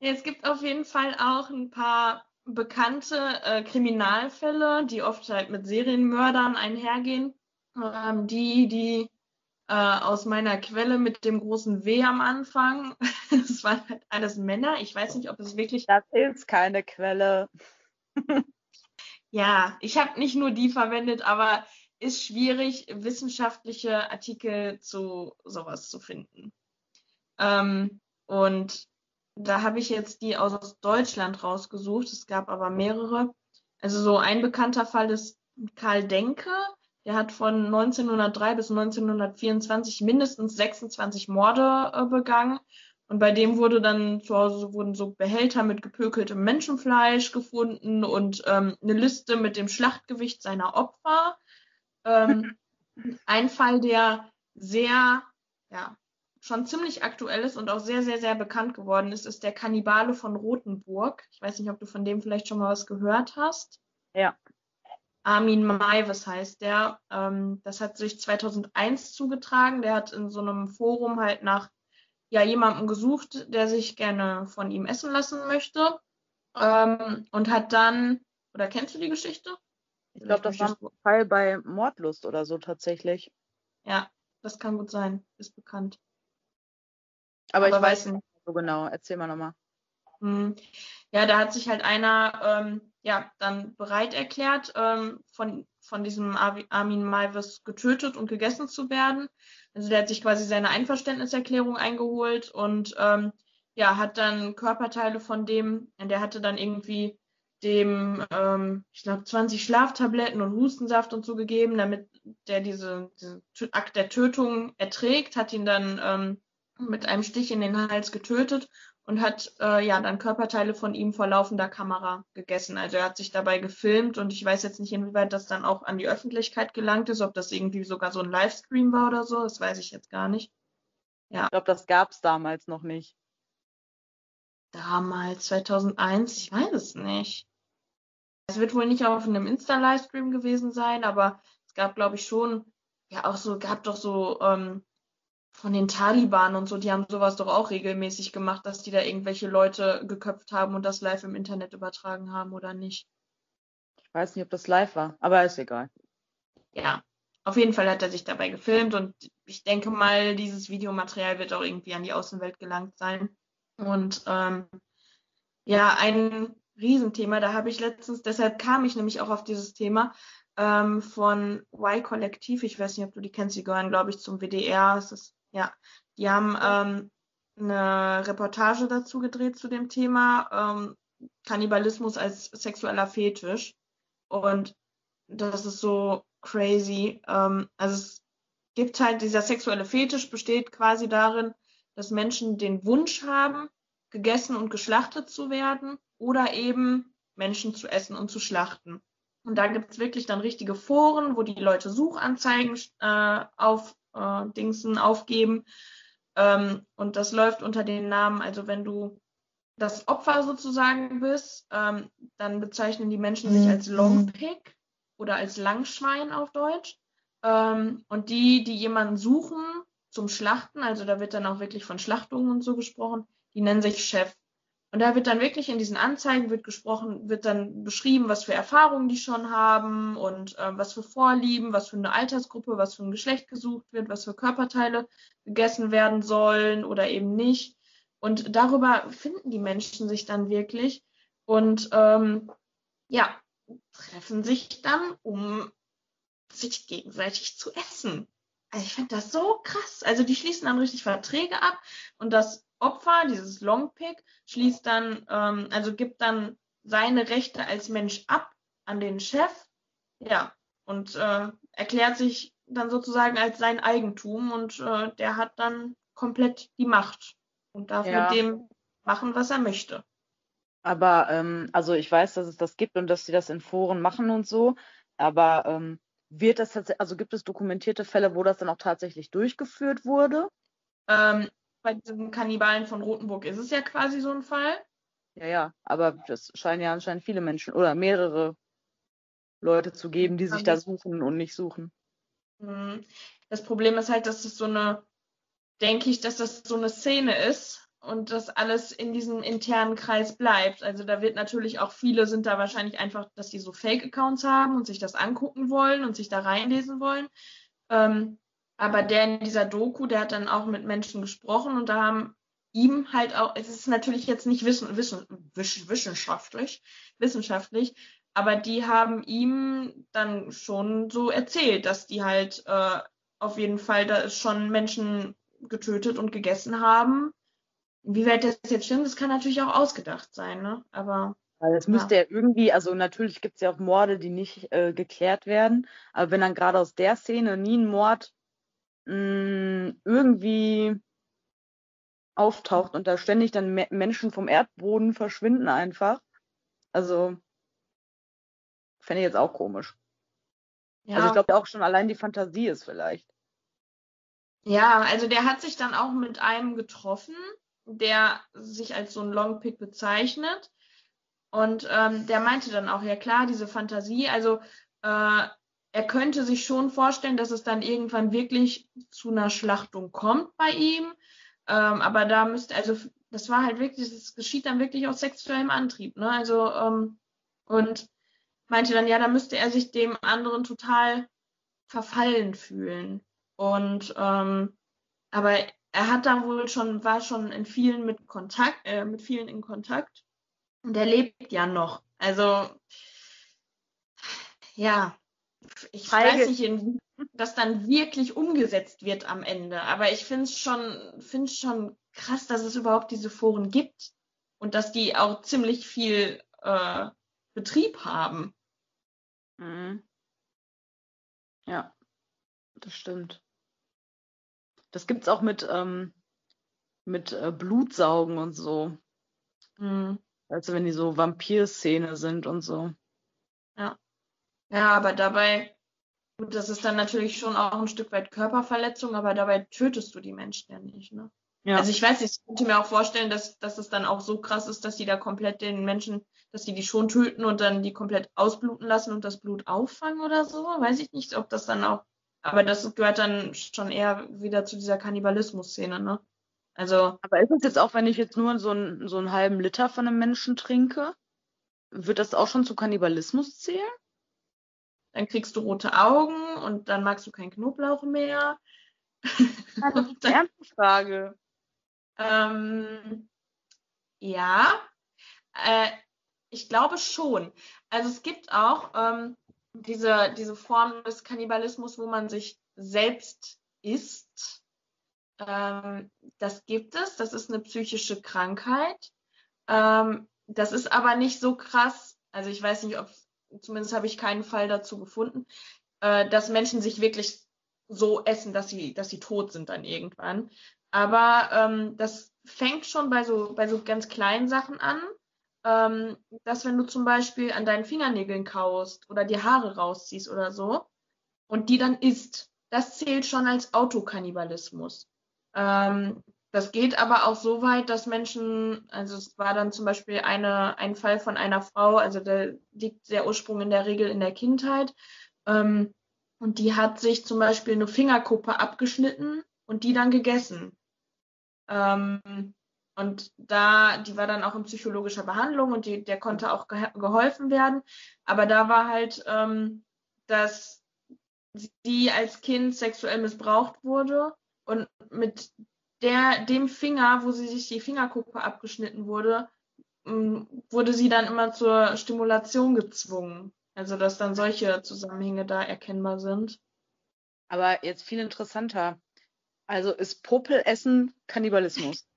es gibt auf jeden Fall auch ein paar bekannte äh, Kriminalfälle, die oft halt mit Serienmördern einhergehen. Ähm, die, die äh, aus meiner Quelle mit dem großen W am Anfang, das waren halt alles Männer. Ich weiß nicht, ob es wirklich. Das ist keine Quelle. ja, ich habe nicht nur die verwendet, aber ist schwierig, wissenschaftliche Artikel zu sowas zu finden. Ähm, und da habe ich jetzt die aus Deutschland rausgesucht. Es gab aber mehrere. Also so ein bekannter Fall ist Karl Denke. Der hat von 1903 bis 1924 mindestens 26 Morde äh, begangen. Und bei dem wurde dann zu Hause wurden so Behälter mit gepökeltem Menschenfleisch gefunden und ähm, eine Liste mit dem Schlachtgewicht seiner Opfer. Ähm, ein Fall, der sehr, ja, schon ziemlich aktuell ist und auch sehr, sehr, sehr bekannt geworden ist, ist der Kannibale von Rothenburg. Ich weiß nicht, ob du von dem vielleicht schon mal was gehört hast. Ja. Armin Maivis heißt der. Ähm, das hat sich 2001 zugetragen. Der hat in so einem Forum halt nach ja, jemandem gesucht, der sich gerne von ihm essen lassen möchte. Ähm, und hat dann, oder kennst du die Geschichte? Ich glaube, das war ein Fall bei Mordlust oder so tatsächlich. Ja, das kann gut sein. Ist bekannt. Aber, Aber ich weiß nicht so genau. Erzähl mal nochmal. Hm. Ja, da hat sich halt einer ähm, ja dann bereit erklärt, ähm, von, von diesem Armin Malvis getötet und gegessen zu werden. Also der hat sich quasi seine Einverständniserklärung eingeholt und ähm, ja, hat dann Körperteile von dem, der hatte dann irgendwie dem, ähm, ich glaube, 20 Schlaftabletten und Hustensaft und so gegeben, damit der diese, diese Akt der Tötung erträgt, hat ihn dann ähm, mit einem Stich in den Hals getötet und hat äh, ja dann Körperteile von ihm vor laufender Kamera gegessen. Also er hat sich dabei gefilmt und ich weiß jetzt nicht, inwieweit das dann auch an die Öffentlichkeit gelangt ist, ob das irgendwie sogar so ein Livestream war oder so, das weiß ich jetzt gar nicht. Ja. Ich glaube, das gab es damals noch nicht. Damals, 2001, ich weiß es nicht. Es wird wohl nicht auf einem Insta-Livestream gewesen sein, aber es gab, glaube ich, schon, ja, auch so, gab doch so ähm, von den Taliban und so, die haben sowas doch auch regelmäßig gemacht, dass die da irgendwelche Leute geköpft haben und das live im Internet übertragen haben oder nicht. Ich weiß nicht, ob das live war, aber ist egal. Ja, auf jeden Fall hat er sich dabei gefilmt und ich denke mal, dieses Videomaterial wird auch irgendwie an die Außenwelt gelangt sein. Und ähm, ja, ein Riesenthema, da habe ich letztens, deshalb kam ich nämlich auch auf dieses Thema, ähm, von Y-Kollektiv, ich weiß nicht, ob du die kennst, die gehören, glaube ich, zum WDR, es ist ja, die haben ähm, eine Reportage dazu gedreht zu dem Thema ähm, Kannibalismus als sexueller Fetisch. Und das ist so crazy. Ähm, also es gibt halt, dieser sexuelle Fetisch besteht quasi darin, dass Menschen den Wunsch haben, gegessen und geschlachtet zu werden oder eben Menschen zu essen und zu schlachten. Und da gibt es wirklich dann richtige Foren, wo die Leute Suchanzeigen äh, auf äh, Dingsen aufgeben. Ähm, und das läuft unter den Namen, also wenn du das Opfer sozusagen bist, ähm, dann bezeichnen die Menschen sich als mhm. Longpig oder als Langschwein auf Deutsch. Ähm, und die, die jemanden suchen zum Schlachten, also da wird dann auch wirklich von Schlachtungen und so gesprochen, die nennen sich Chef. Und da wird dann wirklich in diesen Anzeigen wird gesprochen, wird dann beschrieben, was für Erfahrungen die schon haben und äh, was für Vorlieben, was für eine Altersgruppe, was für ein Geschlecht gesucht wird, was für Körperteile gegessen werden sollen oder eben nicht. Und darüber finden die Menschen sich dann wirklich und ähm, ja, treffen sich dann, um sich gegenseitig zu essen. Also ich finde das so krass. Also die schließen dann richtig Verträge ab und das Opfer, dieses Longpick, schließt dann, ähm, also gibt dann seine Rechte als Mensch ab an den Chef, ja, und äh, erklärt sich dann sozusagen als sein Eigentum und äh, der hat dann komplett die Macht und darf ja. mit dem machen, was er möchte. Aber ähm, also ich weiß, dass es das gibt und dass sie das in Foren machen und so, aber ähm, wird das tatsächlich, also gibt es dokumentierte Fälle, wo das dann auch tatsächlich durchgeführt wurde? Ähm, bei diesen Kannibalen von Rothenburg ist es ja quasi so ein Fall. Ja, ja, aber das scheinen ja anscheinend viele Menschen oder mehrere Leute zu geben, die sich da suchen und nicht suchen. Mhm. Das Problem ist halt, dass es so eine, denke ich, dass das so eine Szene ist und dass alles in diesem internen Kreis bleibt. Also da wird natürlich auch viele sind da wahrscheinlich einfach, dass die so Fake-Accounts haben und sich das angucken wollen und sich da reinlesen wollen. Ähm, aber der in dieser Doku, der hat dann auch mit Menschen gesprochen und da haben ihm halt auch, es ist natürlich jetzt nicht wissen, wissen, wissenschaftlich, wissenschaftlich, aber die haben ihm dann schon so erzählt, dass die halt äh, auf jeden Fall da schon Menschen getötet und gegessen haben. Inwieweit das jetzt stimmt, das kann natürlich auch ausgedacht sein, ne? Aber. Weil es müsste ja irgendwie, also natürlich gibt es ja auch Morde, die nicht äh, geklärt werden, aber wenn dann gerade aus der Szene nie ein Mord mh, mm, irgendwie auftaucht und da ständig dann Me Menschen vom Erdboden verschwinden einfach. Also fände ich jetzt auch komisch. Ja. Also ich glaube auch schon allein die Fantasie ist vielleicht. Ja, also der hat sich dann auch mit einem getroffen, der sich als so ein Longpick bezeichnet. Und ähm, der meinte dann auch, ja klar, diese Fantasie, also äh, er könnte sich schon vorstellen, dass es dann irgendwann wirklich zu einer Schlachtung kommt bei ihm. Ähm, aber da müsste, also das war halt wirklich, das geschieht dann wirklich aus sexuellem Antrieb, ne? Also, ähm, und meinte dann, ja, da müsste er sich dem anderen total verfallen fühlen. Und ähm, aber er hat da wohl schon, war schon in vielen mit Kontakt, äh, mit vielen in Kontakt. Und er lebt ja noch. Also ja, ich Feige. weiß nicht, in, das dann wirklich umgesetzt wird am Ende. Aber ich finde es schon, finde schon krass, dass es überhaupt diese Foren gibt und dass die auch ziemlich viel äh, Betrieb haben. Mhm. Ja, das stimmt. Das gibt's auch mit, ähm, mit äh, Blutsaugen und so. Mhm. Also wenn die so Vampir-Szene sind und so. Ja. Ja, aber dabei, gut, das ist dann natürlich schon auch ein Stück weit Körperverletzung, aber dabei tötest du die Menschen ja nicht, ne? Ja. Also ich weiß nicht, ich könnte mir auch vorstellen, dass, dass es dann auch so krass ist, dass die da komplett den Menschen, dass die die schon töten und dann die komplett ausbluten lassen und das Blut auffangen oder so. Weiß ich nicht, ob das dann auch, aber das gehört dann schon eher wieder zu dieser Kannibalismus-Szene, ne? Also. Aber ist es jetzt auch, wenn ich jetzt nur so, ein, so einen halben Liter von einem Menschen trinke, wird das auch schon zu Kannibalismus zählen? Dann kriegst du rote Augen und dann magst du keinen Knoblauch mehr. Das ist eine ernste Frage. Ähm, ja, äh, ich glaube schon. Also es gibt auch ähm, diese, diese Form des Kannibalismus, wo man sich selbst isst. Ähm, das gibt es. Das ist eine psychische Krankheit. Ähm, das ist aber nicht so krass. Also ich weiß nicht, ob, zumindest habe ich keinen Fall dazu gefunden, äh, dass Menschen sich wirklich so essen, dass sie, dass sie tot sind dann irgendwann. Aber ähm, das fängt schon bei so, bei so ganz kleinen Sachen an. Ähm, dass wenn du zum Beispiel an deinen Fingernägeln kaust oder die Haare rausziehst oder so und die dann isst, das zählt schon als Autokannibalismus. Ähm, das geht aber auch so weit, dass Menschen, also es war dann zum Beispiel eine, ein Fall von einer Frau, also der liegt der Ursprung in der Regel in der Kindheit, ähm, und die hat sich zum Beispiel eine Fingerkuppe abgeschnitten und die dann gegessen. Ähm, und da, die war dann auch in psychologischer Behandlung und die, der konnte auch ge geholfen werden. Aber da war halt, ähm, dass sie als Kind sexuell missbraucht wurde und mit der, dem Finger, wo sie sich die Fingerkuppe abgeschnitten wurde, wurde sie dann immer zur Stimulation gezwungen. Also dass dann solche Zusammenhänge da erkennbar sind. Aber jetzt viel interessanter. Also ist Popelessen Kannibalismus?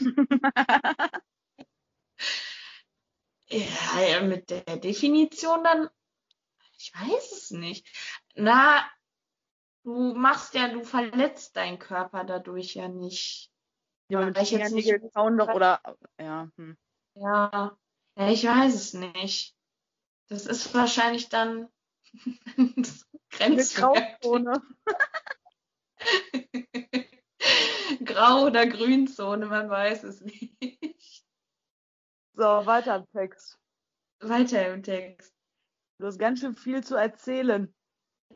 ja, mit der Definition dann, ich weiß es nicht. Na, du machst ja, du verletzt deinen Körper dadurch ja nicht. Ja, aber ich jetzt nicht doch oder ja. Hm. Ja, ja, ich weiß es nicht. Das ist wahrscheinlich dann Grenzone. Grau- oder Grünzone, man weiß es nicht. So, weiter im Text. Weiter im Text. Du hast ganz schön viel zu erzählen.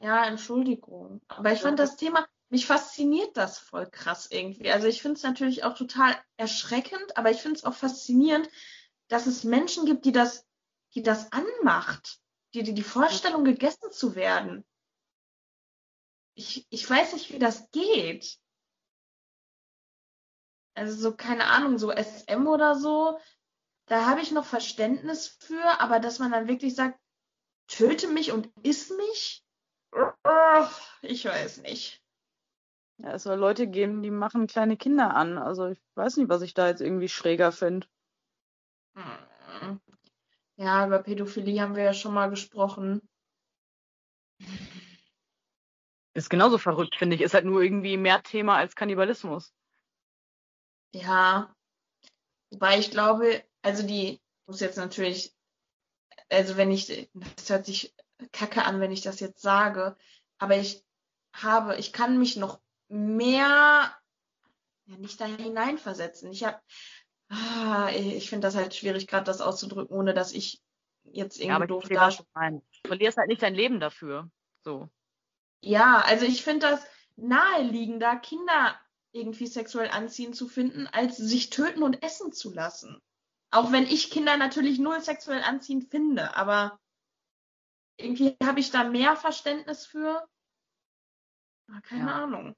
Ja, Entschuldigung. Aber ich fand das Thema, mich fasziniert das voll krass irgendwie. Also ich finde es natürlich auch total erschreckend, aber ich finde es auch faszinierend, dass es Menschen gibt, die das, die das anmacht, die, die die Vorstellung, gegessen zu werden. Ich, ich weiß nicht, wie das geht. Also so, keine Ahnung, so SM oder so, da habe ich noch Verständnis für, aber dass man dann wirklich sagt, töte mich und iss mich? Ich weiß nicht. Ja, es soll Leute geben, die machen kleine Kinder an. Also ich weiß nicht, was ich da jetzt irgendwie schräger finde. Hm. Ja, über Pädophilie haben wir ja schon mal gesprochen. Ist genauso verrückt, finde ich. Ist halt nur irgendwie mehr Thema als Kannibalismus. Ja. Wobei ich glaube, also die muss jetzt natürlich, also wenn ich, das hört sich kacke an, wenn ich das jetzt sage, aber ich habe, ich kann mich noch mehr, ja, nicht da hineinversetzen. Ich habe, ah, ich finde das halt schwierig, gerade das auszudrücken, ohne dass ich jetzt irgendwie ja, aber doof da. Du verlierst halt nicht dein Leben dafür. So. Ja, also ich finde das naheliegender, Kinder irgendwie sexuell anziehend zu finden, als sich töten und essen zu lassen. Auch wenn ich Kinder natürlich null sexuell anziehend finde, aber irgendwie habe ich da mehr Verständnis für. Ah, keine ja. Ahnung.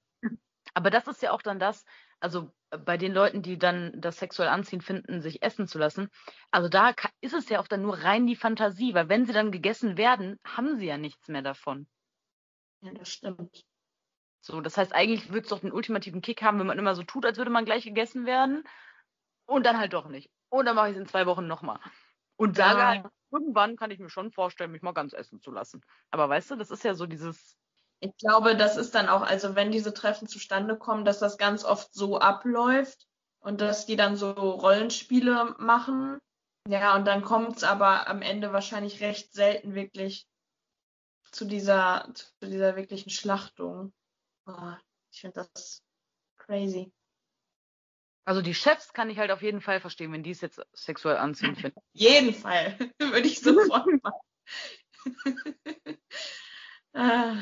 Aber das ist ja auch dann das, also bei den Leuten, die dann das sexuell anziehen finden, sich essen zu lassen, also da ist es ja auch dann nur rein die Fantasie, weil wenn sie dann gegessen werden, haben sie ja nichts mehr davon. Ja, das stimmt. So, das heißt, eigentlich würde es doch den ultimativen Kick haben, wenn man immer so tut, als würde man gleich gegessen werden und dann halt doch nicht. Und dann mache ich es in zwei Wochen nochmal. Und sage halt, irgendwann kann ich mir schon vorstellen, mich mal ganz essen zu lassen. Aber weißt du, das ist ja so dieses ich glaube, das ist dann auch, also wenn diese Treffen zustande kommen, dass das ganz oft so abläuft und dass die dann so Rollenspiele machen. Ja, und dann kommt es aber am Ende wahrscheinlich recht selten wirklich zu dieser, zu dieser wirklichen Schlachtung. Oh, ich finde das crazy. Also die Chefs kann ich halt auf jeden Fall verstehen, wenn die es jetzt sexuell anziehen finden. jeden Fall. Würde ich sofort machen. ah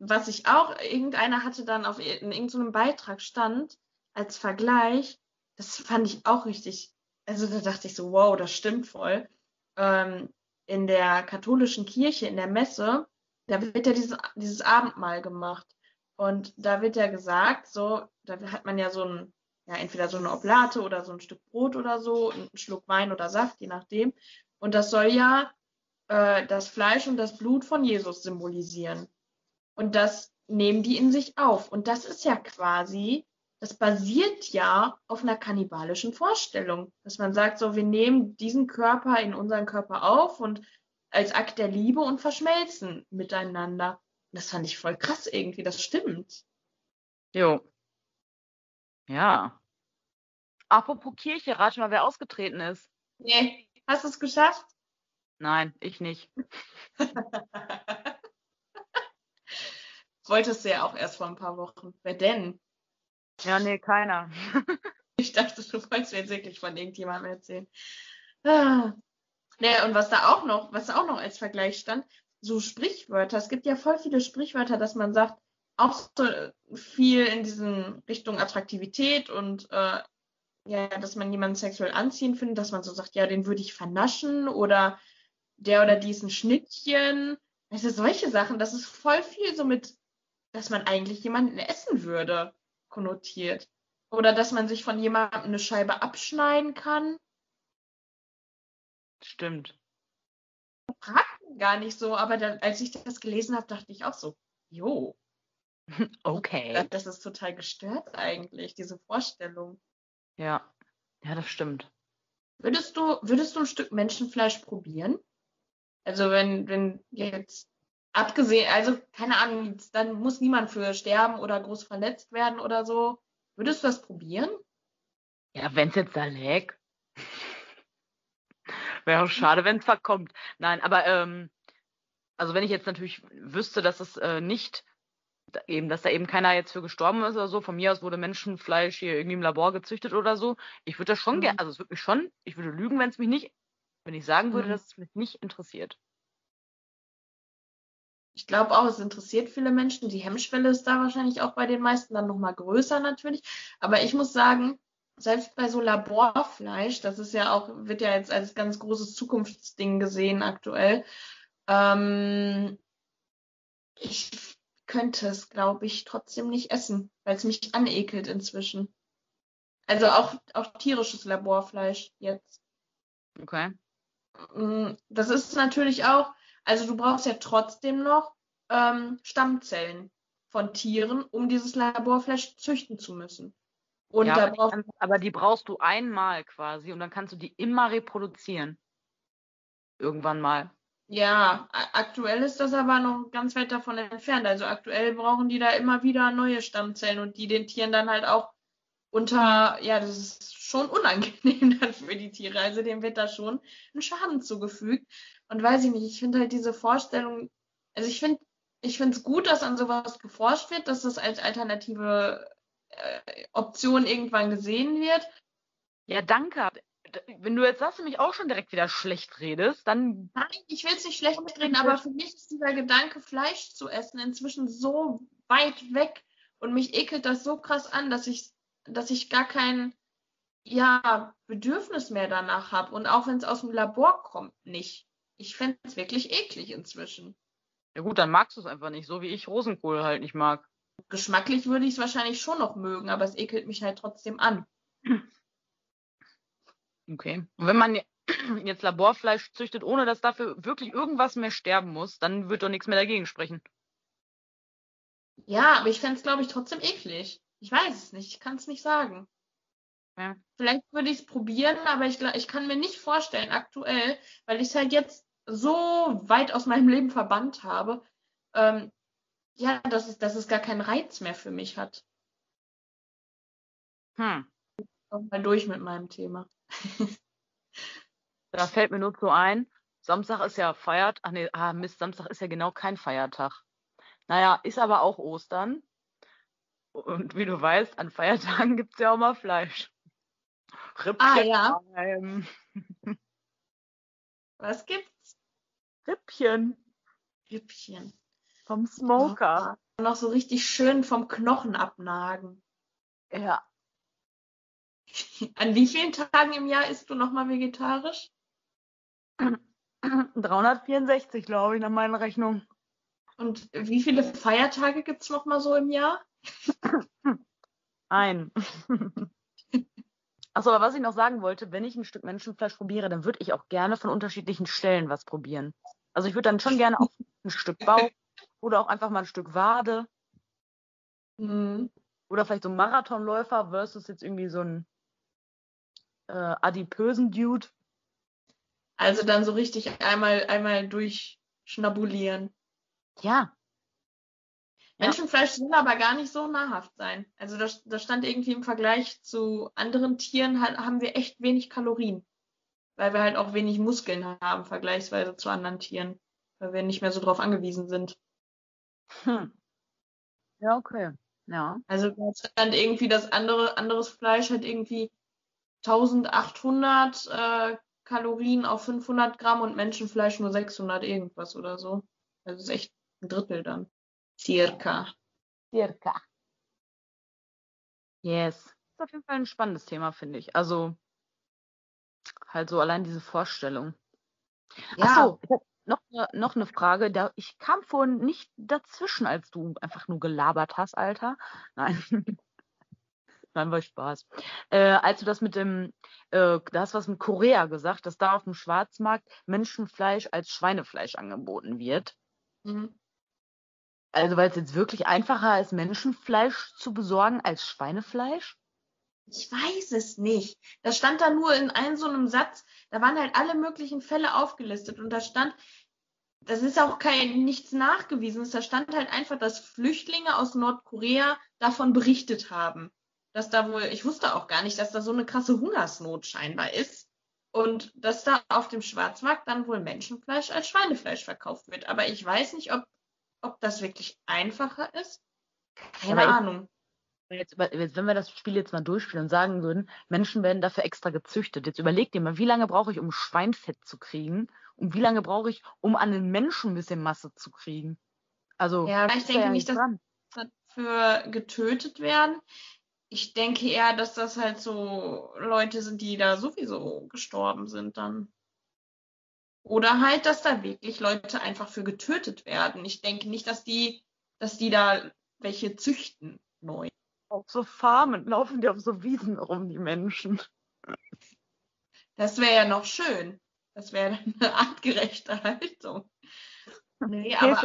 was ich auch, irgendeiner hatte dann auf in irgendeinem Beitrag stand, als Vergleich, das fand ich auch richtig, also da dachte ich so, wow, das stimmt voll. Ähm, in der katholischen Kirche, in der Messe, da wird ja dieses, dieses Abendmahl gemacht. Und da wird ja gesagt, so, da hat man ja so ein, ja, entweder so eine Oblate oder so ein Stück Brot oder so, einen Schluck Wein oder Saft, je nachdem. Und das soll ja äh, das Fleisch und das Blut von Jesus symbolisieren. Und das nehmen die in sich auf. Und das ist ja quasi, das basiert ja auf einer kannibalischen Vorstellung, dass man sagt, so, wir nehmen diesen Körper in unseren Körper auf und als Akt der Liebe und verschmelzen miteinander. Das fand ich voll krass irgendwie, das stimmt. Jo. Ja. Apropos Kirche, rate mal, wer ausgetreten ist. Nee, hast du es geschafft? Nein, ich nicht. Wolltest du ja auch erst vor ein paar Wochen. Wer denn? Ja, nee, keiner. ich dachte, du wolltest mir jetzt wirklich von irgendjemandem erzählen. Ah. Naja, und was da auch noch, was da auch noch als Vergleich stand, so Sprichwörter. Es gibt ja voll viele Sprichwörter, dass man sagt, auch so viel in diesen Richtung Attraktivität und äh, ja, dass man jemanden sexuell anziehen findet, dass man so sagt, ja, den würde ich vernaschen oder der oder die ist ein Schnittchen. Also solche Sachen, das ist voll viel so mit dass man eigentlich jemanden essen würde, konnotiert. Oder dass man sich von jemandem eine Scheibe abschneiden kann. Stimmt. Fragt gar nicht so, aber dann, als ich das gelesen habe, dachte ich auch so, jo, Okay. Das ist total gestört eigentlich, diese Vorstellung. Ja. Ja, das stimmt. Würdest du, würdest du ein Stück Menschenfleisch probieren? Also wenn, wenn jetzt abgesehen, also keine Ahnung, dann muss niemand für sterben oder groß verletzt werden oder so. Würdest du das probieren? Ja, wenn es jetzt da läge. Wäre auch schade, wenn es verkommt. Nein, aber ähm, also wenn ich jetzt natürlich wüsste, dass es äh, nicht eben, dass da eben keiner jetzt für gestorben ist oder so, von mir aus wurde Menschenfleisch hier irgendwie im Labor gezüchtet oder so, ich würde das schon Mhm. gerne, also es würde mich schon, ich würde lügen, wenn es mich nicht, wenn ich sagen würde, Mhm. dass es mich nicht interessiert. Ich glaube auch, es interessiert viele Menschen. Die Hemmschwelle ist da wahrscheinlich auch bei den meisten dann nochmal größer natürlich. Aber ich muss sagen, selbst bei so Laborfleisch, das ist ja auch, wird ja jetzt als ganz großes Zukunftsding gesehen aktuell. Ähm, ich könnte es, glaube ich, trotzdem nicht essen, weil es mich anekelt inzwischen. Also auch, auch tierisches Laborfleisch jetzt. Okay. Mm, Das ist natürlich auch, also du brauchst ja trotzdem noch ähm, Stammzellen von Tieren, um dieses Laborfleisch züchten zu müssen. Und ja, aber, die, brauchst kannst- aber die brauchst du einmal quasi und dann kannst du die immer reproduzieren. Irgendwann mal. ja, aktuell ist das aber noch ganz weit davon entfernt. Also aktuell brauchen die da immer wieder neue Stammzellen und die den Tieren dann halt auch unter, ja, das ist schon unangenehm dann für die Tiere. Also dem wird da schon ein Schaden zugefügt. Und weiß ich nicht, ich finde halt diese Vorstellung, also ich finde, ich finde es gut, dass an sowas geforscht wird, dass das als alternative Option irgendwann gesehen wird. Ja, danke. Wenn du jetzt das nämlich auch schon direkt wieder schlecht redest, dann Nein, ich will es nicht schlecht reden, aber für mich ist dieser Gedanke, Fleisch zu essen, inzwischen so weit weg und mich ekelt das so krass an, dass ich, dass ich gar kein ja, Bedürfnis mehr danach habe. Und auch wenn es aus dem Labor kommt, nicht. Ich fände es wirklich eklig inzwischen. Ja gut, dann magst du es einfach nicht, so wie ich Rosenkohl halt nicht mag. Geschmacklich würde ich es wahrscheinlich schon noch mögen, aber es ekelt mich halt trotzdem an. Okay. Und wenn man je- jetzt Laborfleisch züchtet, ohne dass dafür wirklich irgendwas mehr sterben muss, dann wird doch nichts mehr dagegen sprechen. Ja, aber ich fände es, glaube ich, trotzdem eklig. Ich weiß es nicht, ich kann es nicht sagen. Ja. Vielleicht würde ich es probieren, aber ich, ich kann mir nicht vorstellen, aktuell, weil ich es halt jetzt so weit aus meinem Leben verbannt habe, ähm, ja, dass es, dass es gar keinen Reiz mehr für mich hat. Hm. Komm mal durch mit meinem Thema. Da fällt mir nur so ein, Samstag ist ja Feiertag. Ach nee, ah Mist, Samstag ist ja genau kein Feiertag. Naja, ist aber auch Ostern. Und wie du weißt, an Feiertagen gibt es ja auch mal Fleisch. Rippchen. Ah, ja. Was gibt's? Rippchen Rippchen. Vom Smoker. Oh, noch so richtig schön vom Knochen abnagen. Ja. An wie vielen Tagen im Jahr isst du nochmal vegetarisch? 364, glaube ich, nach meiner Rechnung. Und wie viele Feiertage gibt's noch mal so im Jahr? Ein. Achso, aber was ich noch sagen wollte, wenn ich ein Stück Menschenfleisch probiere, dann würde ich auch gerne von unterschiedlichen Stellen was probieren. Also ich würde dann schon gerne auch ein Stück Bauch oder auch einfach mal ein Stück Wade Hm. oder vielleicht so ein Marathonläufer versus jetzt irgendwie so ein äh, adipösen Dude. Also dann so richtig einmal, einmal durchschnabulieren. Ja. Ja. Menschenfleisch soll aber gar nicht so nahrhaft sein. Also da, da stand irgendwie im Vergleich zu anderen Tieren halt, haben wir echt wenig Kalorien. Weil wir halt auch wenig Muskeln haben, vergleichsweise zu anderen Tieren. Weil wir nicht mehr so drauf angewiesen sind. Hm. Ja, okay. Ja. Also stand irgendwie das andere, anderes Fleisch hat irgendwie 1800 äh, Kalorien auf 500 Gramm und Menschenfleisch nur 600 irgendwas oder so. Also ist echt ein Drittel dann. Circa. Circa. Yes. Das ist auf jeden Fall ein spannendes Thema, finde ich. Also halt so allein diese Vorstellung. Ach so, noch, ne- noch eine Frage. Da, ich kam vorhin nicht dazwischen, als du einfach nur gelabert hast, Alter. Nein. Nein, war Spaß. Äh, als du das mit dem, äh, da hast du was mit Korea gesagt, dass da auf dem Schwarzmarkt Menschenfleisch als Schweinefleisch angeboten wird. Mhm. Also weil es jetzt wirklich einfacher ist, Menschenfleisch zu besorgen als Schweinefleisch? Ich weiß es nicht. Das stand da nur in einem so einem Satz. Da waren halt alle möglichen Fälle aufgelistet und da stand, das ist auch kein nichts nachgewiesenes. Da stand halt einfach, dass Flüchtlinge aus Nordkorea davon berichtet haben, dass da wohl, ich wusste auch gar nicht, dass da so eine krasse Hungersnot scheinbar ist und dass da auf dem Schwarzmarkt dann wohl Menschenfleisch als Schweinefleisch verkauft wird. Aber ich weiß nicht, ob, ob das wirklich einfacher ist. Keine Aber Ahnung. Jetzt, wenn wir das Spiel jetzt mal durchspielen und sagen würden, Menschen werden dafür extra gezüchtet. Jetzt überleg dir mal, wie lange brauche ich, um Schweinfett zu kriegen? Und wie lange brauche ich, um an den Menschen ein bisschen Masse zu kriegen? Also, Ja, ich denke ja nicht, dass dran. dafür getötet werden. Ich denke eher, dass das halt so Leute sind, die da sowieso gestorben sind dann. Oder halt, dass da wirklich Leute einfach für getötet werden. Ich denke nicht, dass die, dass die da welche züchten neu. Auf so Farmen laufen die auf so Wiesen rum, die Menschen. Das wäre ja noch schön. Das wäre eine artgerechte Haltung. Nee, aber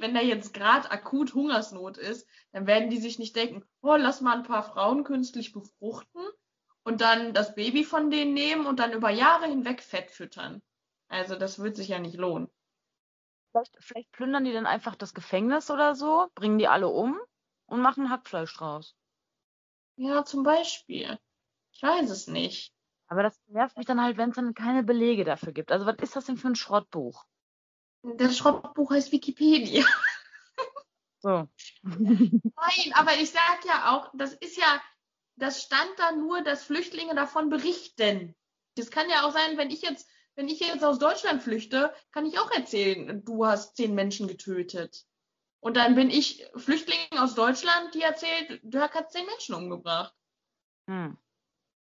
wenn da jetzt gerade akut Hungersnot ist, dann werden die sich nicht denken, oh, lass mal ein paar Frauen künstlich befruchten und dann das Baby von denen nehmen und dann über Jahre hinweg Fett füttern. Also das wird sich ja nicht lohnen. Vielleicht, vielleicht plündern die dann einfach das Gefängnis oder so, bringen die alle um und machen Hackfleisch draus. Ja, zum Beispiel. Ich weiß es nicht. Aber das nervt mich dann halt, wenn es dann keine Belege dafür gibt. Also was ist das denn für ein Schrottbuch? Das Schrottbuch heißt Wikipedia. So. Nein, aber ich sag ja auch, das ist ja, das stand da nur, dass Flüchtlinge davon berichten. Das kann ja auch sein, wenn ich jetzt, wenn ich jetzt aus Deutschland flüchte, kann ich auch erzählen, du hast zehn Menschen getötet. Und dann bin ich Flüchtling aus Deutschland, die erzählt, Dirk hat zehn Menschen umgebracht. Hm.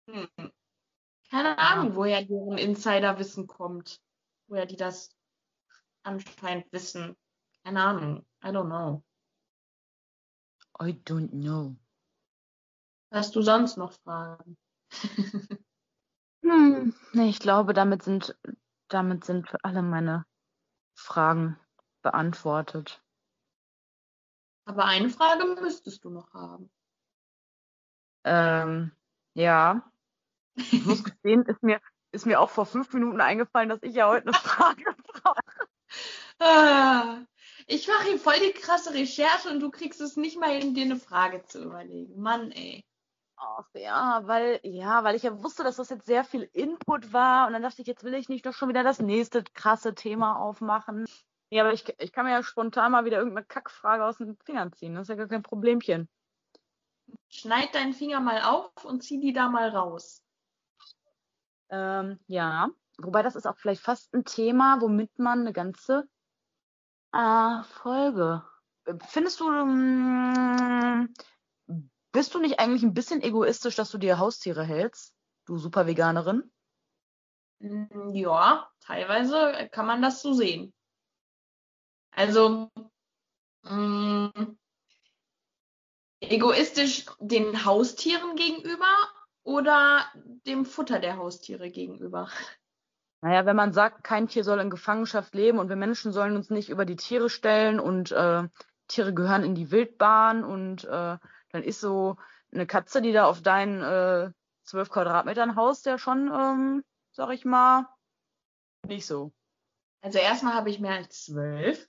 Hm. Keine Ahnung, woher deren Insiderwissen kommt. Woher die das anscheinend wissen. Keine Ahnung. I don't know. I don't know. Hast du sonst noch Fragen? Hm. Nee, ich glaube, damit sind, damit sind alle meine Fragen beantwortet. Aber eine Frage müsstest du noch haben. Ähm, ja. Ich muss gestehen, ist mir, ist mir auch vor fünf Minuten eingefallen, dass ich ja heute eine Frage brauche. Ah, Ich mache hier voll die krasse Recherche und du kriegst es nicht mal hin, dir eine Frage zu überlegen. Mann, ey. Ach ja, weil, ja, weil ich ja wusste, dass das jetzt sehr viel Input war und dann dachte ich, jetzt will ich nicht noch schon wieder das nächste krasse Thema aufmachen. Ja, aber ich, ich kann mir ja spontan mal wieder irgendeine Kackfrage aus den Fingern ziehen. Das ist ja gar kein Problemchen. Schneid deinen Finger mal auf und zieh die da mal raus. Ähm, ja, wobei das ist auch vielleicht fast ein Thema, womit man eine ganze äh, Folge. Findest du, ähm, bist du nicht eigentlich ein bisschen egoistisch, dass du dir Haustiere hältst, du super Veganerin? Mm, Ja, teilweise kann man das so sehen. Also, mm, egoistisch den Haustieren gegenüber oder dem Futter der Haustiere gegenüber? Naja, wenn man sagt, kein Tier soll in Gefangenschaft leben und wir Menschen sollen uns nicht über die Tiere stellen und äh, Tiere gehören in die Wildbahn und äh, dann ist so eine Katze, die da auf deinen äh, 12 Quadratmetern haust, ja schon, ähm, sag ich mal, nicht so. Also erstmal habe ich mehr als zwölf.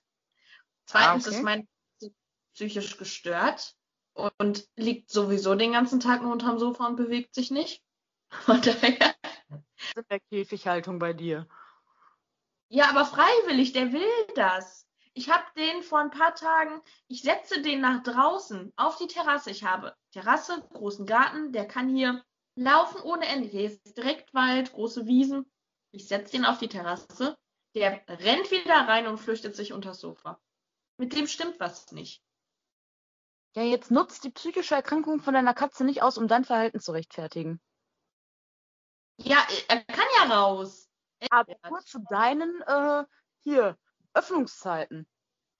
Zweitens Ah, okay. ist mein psychisch gestört und liegt sowieso den ganzen Tag nur unterm Sofa und bewegt sich nicht. Von daher. in der Käfighaltung bei dir. Ja, aber freiwillig, der will das. Ich habe den vor ein paar Tagen, ich setze den nach draußen auf die Terrasse. Ich habe Terrasse, großen Garten, der kann hier laufen ohne Ende. Hier ist direkt Wald, große Wiesen. Ich setze den auf die Terrasse. Der rennt wieder rein und flüchtet sich unters Sofa. Mit dem stimmt was nicht. Ja, jetzt nutzt die psychische Erkrankung von deiner Katze nicht aus, um dein Verhalten zu rechtfertigen. Ja, er kann ja raus. Aber nur zu deinen, äh, hier, Öffnungszeiten.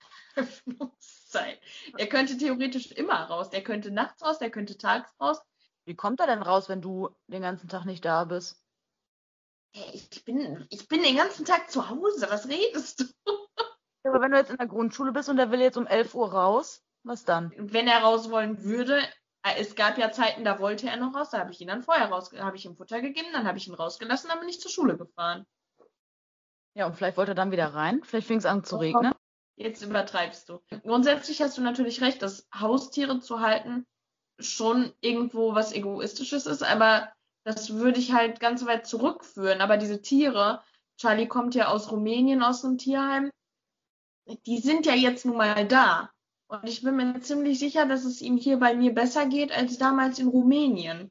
Öffnungszeit. Er könnte theoretisch immer raus. Der könnte nachts raus, der könnte tags raus. Wie kommt er denn raus, wenn du den ganzen Tag nicht da bist? Ey, Ich bin, ich bin den ganzen Tag zu Hause. Was redest du? Aber wenn du jetzt in der Grundschule bist und der will jetzt um 11 Uhr raus, was dann? Wenn er raus wollen würde, äh, es gab ja Zeiten, da wollte er noch raus, da habe ich ihn dann vorher raus, habe ich ihm Futter gegeben, dann habe ich ihn rausgelassen, dann bin ich zur Schule gefahren. Ja, und vielleicht wollte er dann wieder rein. Vielleicht fing es an zu regnen. Jetzt übertreibst du. Grundsätzlich hast du natürlich recht, dass Haustiere zu halten schon irgendwo was Egoistisches ist, aber das würde ich halt ganz weit zurückführen. Aber diese Tiere, Charlie kommt ja aus Rumänien, aus einem Tierheim, die sind ja jetzt nun mal da. Und ich bin mir ziemlich sicher, dass es ihm hier bei mir besser geht als damals in Rumänien.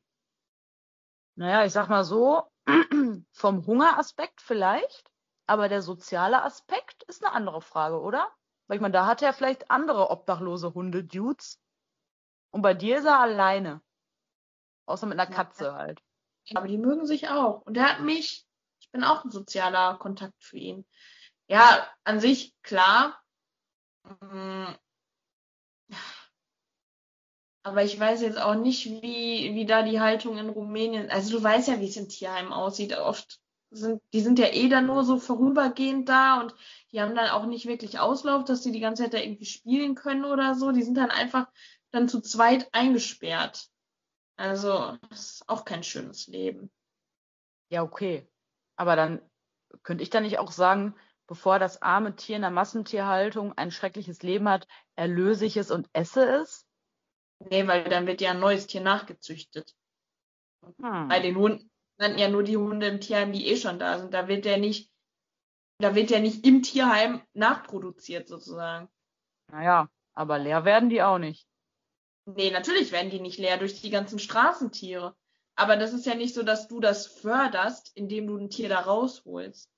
Naja, ich sag mal so, vom Hungeraspekt vielleicht, aber der soziale Aspekt ist eine andere Frage, oder? Weil ich meine, da hat er vielleicht andere obdachlose Hunde, Dudes. Und bei dir ist er alleine. Außer mit einer Katze halt. Aber die mögen sich auch. Und er hat mich. Ich bin auch ein sozialer Kontakt für ihn. Ja, an sich klar. Mm. Aber ich weiß jetzt auch nicht, wie, wie da die Haltung in Rumänien. Also du weißt ja, wie es im Tierheim aussieht. Oft sind, die sind ja eh dann nur so vorübergehend da und die haben dann auch nicht wirklich Auslauf, dass sie die ganze Zeit da irgendwie spielen können oder so. Die sind dann einfach dann zu zweit eingesperrt. Also, das ist auch kein schönes Leben. Ja, okay. Aber dann könnte ich da nicht auch sagen, bevor das arme Tier in der Massentierhaltung ein schreckliches Leben hat, erlöse ich es und esse es? Nee, weil dann wird ja ein neues Tier nachgezüchtet. Hm. Bei den Hunden sind ja nur die Hunde im Tierheim, die eh schon da sind. Da wird der nicht, da wird der nicht im Tierheim nachproduziert sozusagen. Naja, aber leer werden die auch nicht. Nee, natürlich werden die nicht leer durch die ganzen Straßentiere. Aber das ist ja nicht so, dass du das förderst, indem du ein Tier da rausholst.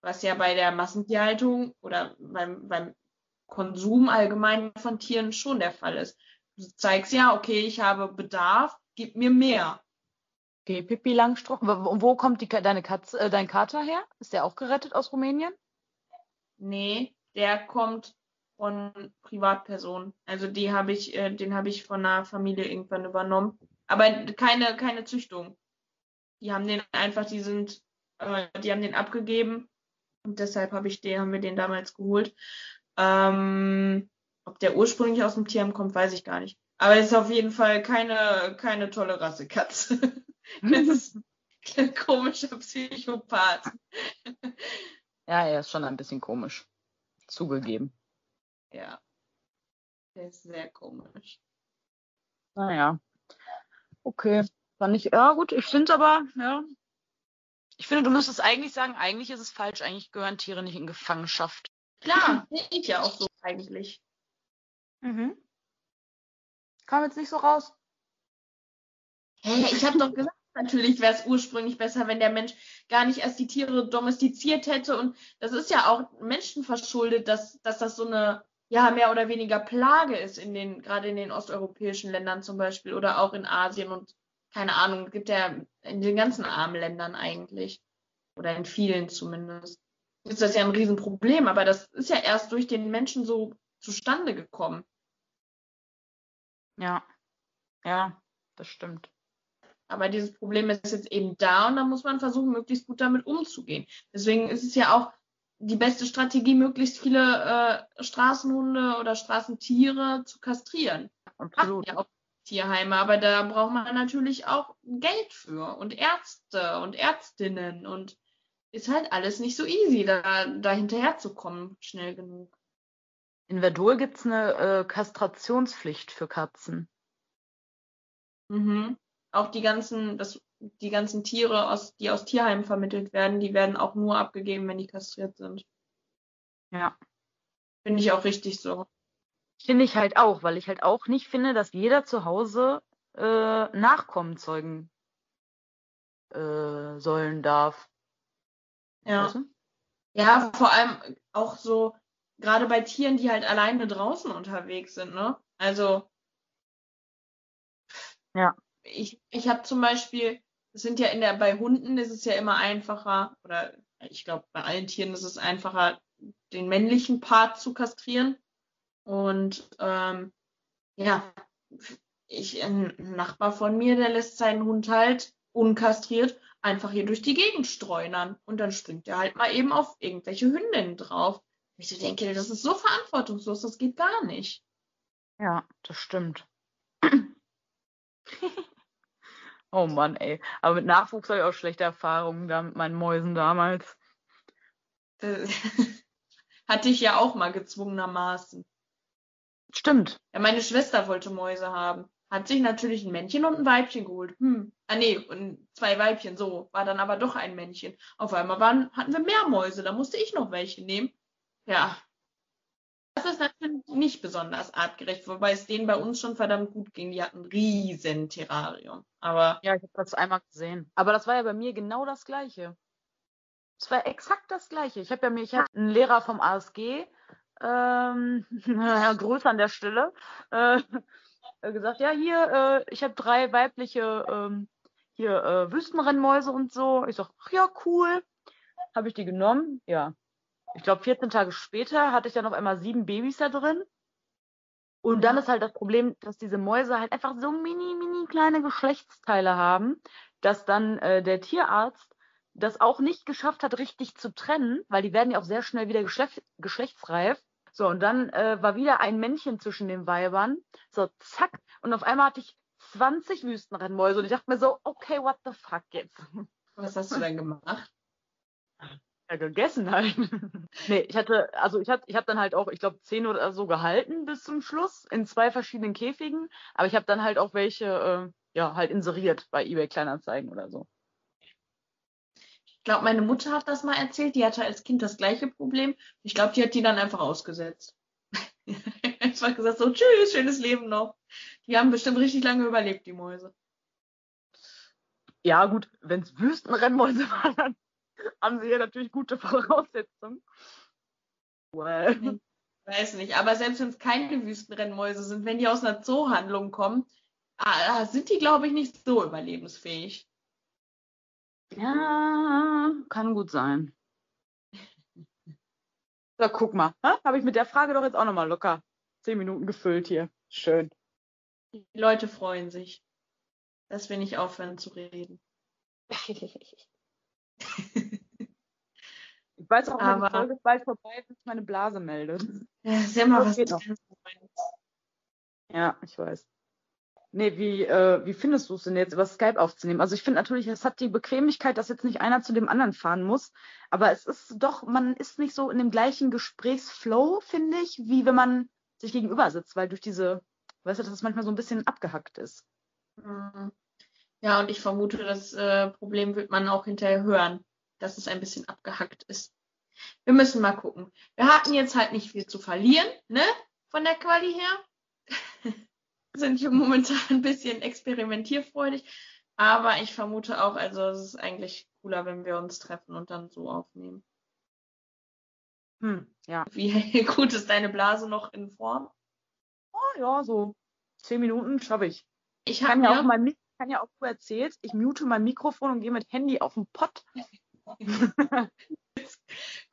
Was ja bei der Massentierhaltung oder beim, beim Konsum allgemein von Tieren schon der Fall ist. Du zeigst ja, okay, ich habe Bedarf, gib mir mehr. Okay, Pippi Langstrumpf. Wo, wo kommt die, deine Katze, äh, dein Kater her? Ist der auch gerettet aus Rumänien? Nee, der kommt von Privatpersonen. Also die habe ich, äh, den habe ich von einer Familie irgendwann übernommen. Aber keine, keine Züchtung. Die haben den einfach, die sind, äh, die haben den abgegeben und deshalb habe ich den, haben wir den damals geholt. Ähm, ob der ursprünglich aus dem Tierheim kommt, weiß ich gar nicht. Aber es ist auf jeden Fall keine, keine tolle Rasse Katze. das ist ein komischer Psychopath. Ja, er ist schon ein bisschen komisch. Zugegeben. Ja. Der ist sehr komisch. Naja. Okay. Fand ich, ja gut, ich finde aber, ja. Ich finde, du müsstest eigentlich sagen, eigentlich ist es falsch, eigentlich gehören Tiere nicht in Gefangenschaft. Klar, sehe ja auch so eigentlich. Mhm. Kam jetzt nicht so raus. Hey, ich habe doch gesagt, natürlich wäre es ursprünglich besser, wenn der Mensch gar nicht erst die Tiere domestiziert hätte. Und das ist ja auch Menschen verschuldet, dass, dass das so eine ja mehr oder weniger Plage ist in den, gerade in den osteuropäischen Ländern zum Beispiel oder auch in Asien und keine Ahnung, gibt ja in den ganzen armen Ländern eigentlich. Oder in vielen zumindest. Ist das ja ein Riesenproblem, aber das ist ja erst durch den Menschen so zustande gekommen. Ja. Ja, das stimmt. Aber dieses Problem ist jetzt eben da und da muss man versuchen, möglichst gut damit umzugehen. Deswegen ist es ja auch die beste Strategie, möglichst viele äh, Straßenhunde oder Straßentiere zu kastrieren. Absolut. Ja auch Tierheime, aber da braucht man natürlich auch Geld für und Ärzte und Ärztinnen und ist halt alles nicht so easy, da, da hinterher zu kommen, schnell genug. In Verdol gibt es eine äh, Kastrationspflicht für Katzen. Mhm. Auch die ganzen, das die ganzen Tiere, aus, die aus Tierheimen vermittelt werden, die werden auch nur abgegeben, wenn die kastriert sind. Ja. Finde ich auch richtig so. Finde ich halt auch, weil ich halt auch nicht finde, dass jeder zu Hause äh, Nachkommen zeugen äh, sollen darf. Ja. Weißt du? Ja, vor allem auch so, gerade bei Tieren, die halt alleine draußen unterwegs sind, ne? Also. Ja. Ich, ich habe zum Beispiel es sind ja in der, bei Hunden ist es ja immer einfacher, oder ich glaube, bei allen Tieren ist es einfacher, den männlichen Part zu kastrieren. Und ähm, ja, ich, ein Nachbar von mir, der lässt seinen Hund halt unkastriert einfach hier durch die Gegend streunern. Und dann springt er halt mal eben auf irgendwelche Hündinnen drauf. Ich so denke, das ist so verantwortungslos, das geht gar nicht. Ja, das stimmt. oh Mann, ey. Aber mit Nachwuchs habe ich auch schlechte Erfahrungen da mit meinen Mäusen damals. Hatte ich ja auch mal gezwungenermaßen. Stimmt. Ja, meine Schwester wollte Mäuse haben. Hat sich natürlich ein Männchen und ein Weibchen geholt. Hm. Ah nee, und zwei Weibchen, so. War dann aber doch ein Männchen. Auf einmal waren, hatten wir mehr Mäuse, da musste ich noch welche nehmen. Ja. Das ist natürlich nicht besonders artgerecht, wobei es denen bei uns schon verdammt gut ging. Die hatten ein riesen Terrarium. Aber. Ja, ich habe das einmal gesehen. Aber das war ja bei mir genau das Gleiche. Es war exakt das Gleiche. Ich habe ja mir, ich habe einen Lehrer vom ASG, ähm, Herr Grüß an der Stelle, äh, gesagt, ja, hier, äh, ich habe drei weibliche ähm, hier äh, Wüstenrennmäuse und so. Ich sag, ach ja, cool. Habe ich die genommen, ja. Ich glaube, 14 Tage später hatte ich dann auf einmal sieben Babys da drin. Und dann ist halt das Problem, dass diese Mäuse halt einfach so mini, mini kleine Geschlechtsteile haben, dass dann äh, der Tierarzt das auch nicht geschafft hat, richtig zu trennen, weil die werden ja auch sehr schnell wieder geschlecht, geschlechtsreif. So, und dann äh, war wieder ein Männchen zwischen den Weibern. So, zack. Und auf einmal hatte ich 20 Wüstenrennmäuse und ich dachte mir so, okay, what the fuck jetzt? Was hast du denn gemacht? Ja, gegessen halt. nee, ich hatte, also ich hatte, ich habe dann halt auch, ich glaube, zehn oder so gehalten bis zum Schluss in zwei verschiedenen Käfigen. Aber ich habe dann halt auch welche, äh, ja, halt inseriert bei eBay Kleinanzeigen oder so glaube, meine Mutter hat das mal erzählt. Die hatte als Kind das gleiche Problem. Ich glaube, die hat die dann einfach ausgesetzt. einfach gesagt, so, tschüss, schönes Leben noch. Die haben bestimmt richtig lange überlebt, die Mäuse. Ja, gut, wenn es Wüstenrennmäuse waren, dann haben sie ja natürlich gute Voraussetzungen. Well. Ich weiß nicht, aber selbst wenn es keine Wüstenrennmäuse sind, wenn die aus einer Zoohandlung kommen, ah, sind die, glaube ich, nicht so überlebensfähig. Ja, kann gut sein. So, guck mal. Habe ich mit der Frage doch jetzt auch nochmal locker zehn Minuten gefüllt hier. Schön. Die Leute freuen sich, dass wir nicht aufhören zu reden. ich weiß auch, wenn die Folge bald vorbei ist, meine Blase meldet. Ja, ja mal was. Ja, ich weiß. Nee, wie, äh, wie findest du es denn jetzt, über Skype aufzunehmen? Also ich finde natürlich, es hat die Bequemlichkeit, dass jetzt nicht einer zu dem anderen fahren muss. Aber es ist doch, man ist nicht so in dem gleichen Gesprächsflow, finde ich, wie wenn man sich gegenüber sitzt, weil durch diese, weißt du, dass es manchmal so ein bisschen abgehackt ist. Mhm. Ja, und ich vermute, das äh, Problem wird man auch hinterher hören, dass es ein bisschen abgehackt ist. Wir müssen mal gucken. Wir hatten jetzt halt nicht viel zu verlieren, ne? Von der Quali her. sind hier momentan ein bisschen experimentierfreudig. Aber ich vermute auch, also es ist eigentlich cooler, wenn wir uns treffen und dann so aufnehmen. Hm, ja. Wie gut ist deine Blase noch in Form? Oh ja, so zehn Minuten schaffe ich. Ich kann ja auch mein kann ja auch du erzählt, ich mute mein Mikrofon und gehe mit Handy auf den Pott.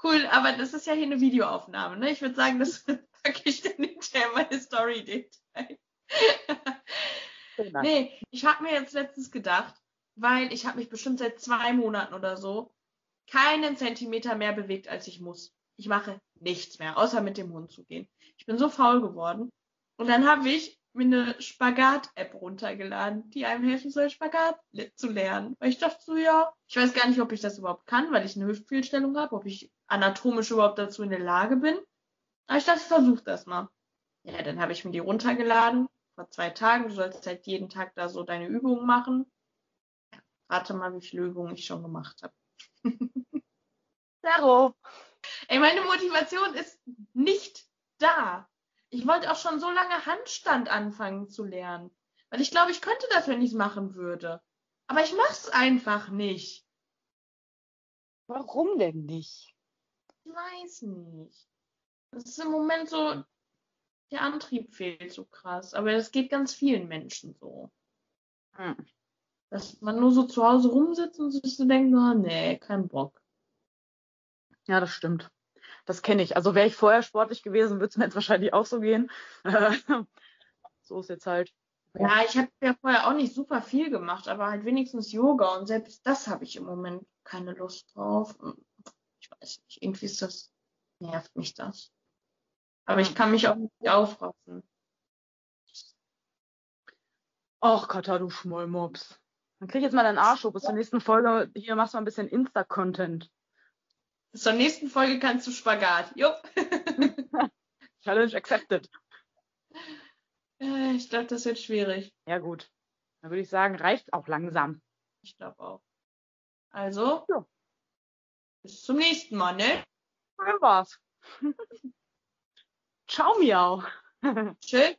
cool, aber das ist ja hier eine Videoaufnahme, ne? Ich würde sagen, das packe ich dann hinterher meine Story-Detail. Nee, ich habe mir jetzt letztens gedacht, weil ich habe mich bestimmt seit zwei Monaten oder so keinen Zentimeter mehr bewegt, als ich muss. Ich mache nichts mehr, außer mit dem Hund zu gehen. Ich bin so faul geworden. Und dann habe ich mir eine Spagat-App runtergeladen, die einem helfen soll, Spagat zu lernen. Weil ich dachte so, ja, ich weiß gar nicht, ob ich das überhaupt kann, weil ich eine Hüftfehlstellung habe, ob ich anatomisch überhaupt dazu in der Lage bin. Aber ich dachte, ich versuche das mal. Ja, dann habe ich mir die runtergeladen vor zwei Tagen. Du sollst halt jeden Tag da so deine Übungen machen. Ja, rate mal, wie viele Übungen ich schon gemacht habe. Zero. Ey, meine Motivation ist nicht da. Ich wollte auch schon so lange Handstand anfangen zu lernen. Weil ich glaube, ich könnte das, wenn ich es machen würde. Aber ich mach's einfach nicht. Warum denn nicht? Ich weiß nicht. Das ist im Moment so der Antrieb fehlt so krass. Aber das geht ganz vielen Menschen so. Hm. Dass man nur so zu Hause rumsitzt und sich so denkt, oh, nee, kein Bock. Ja, das stimmt. Das kenne ich. Also wäre ich vorher sportlich gewesen, würde es mir jetzt wahrscheinlich auch so gehen. so ist jetzt halt Ja, ich habe ja vorher auch nicht super viel gemacht, aber halt wenigstens Yoga und selbst das habe ich im Moment keine Lust drauf. Ich weiß nicht, irgendwie ist das, nervt mich das. Aber ich kann mich auch nicht aufraffen. Ach, Katha, du Schmollmops. Dann krieg ich jetzt mal deinen Arsch hoch. Bis zur nächsten Folge. Hier machst du mal ein bisschen Insta-Content. Bis zur nächsten Folge kannst du Spagat. Jo. Challenge accepted. Äh, ich glaube, das wird schwierig. Ja, gut. Dann würde ich sagen, reicht auch langsam. Ich glaube auch. Also, Ja. bis zum nächsten Mal, ne? Schön war's. Ciao, Miau. Tschüss.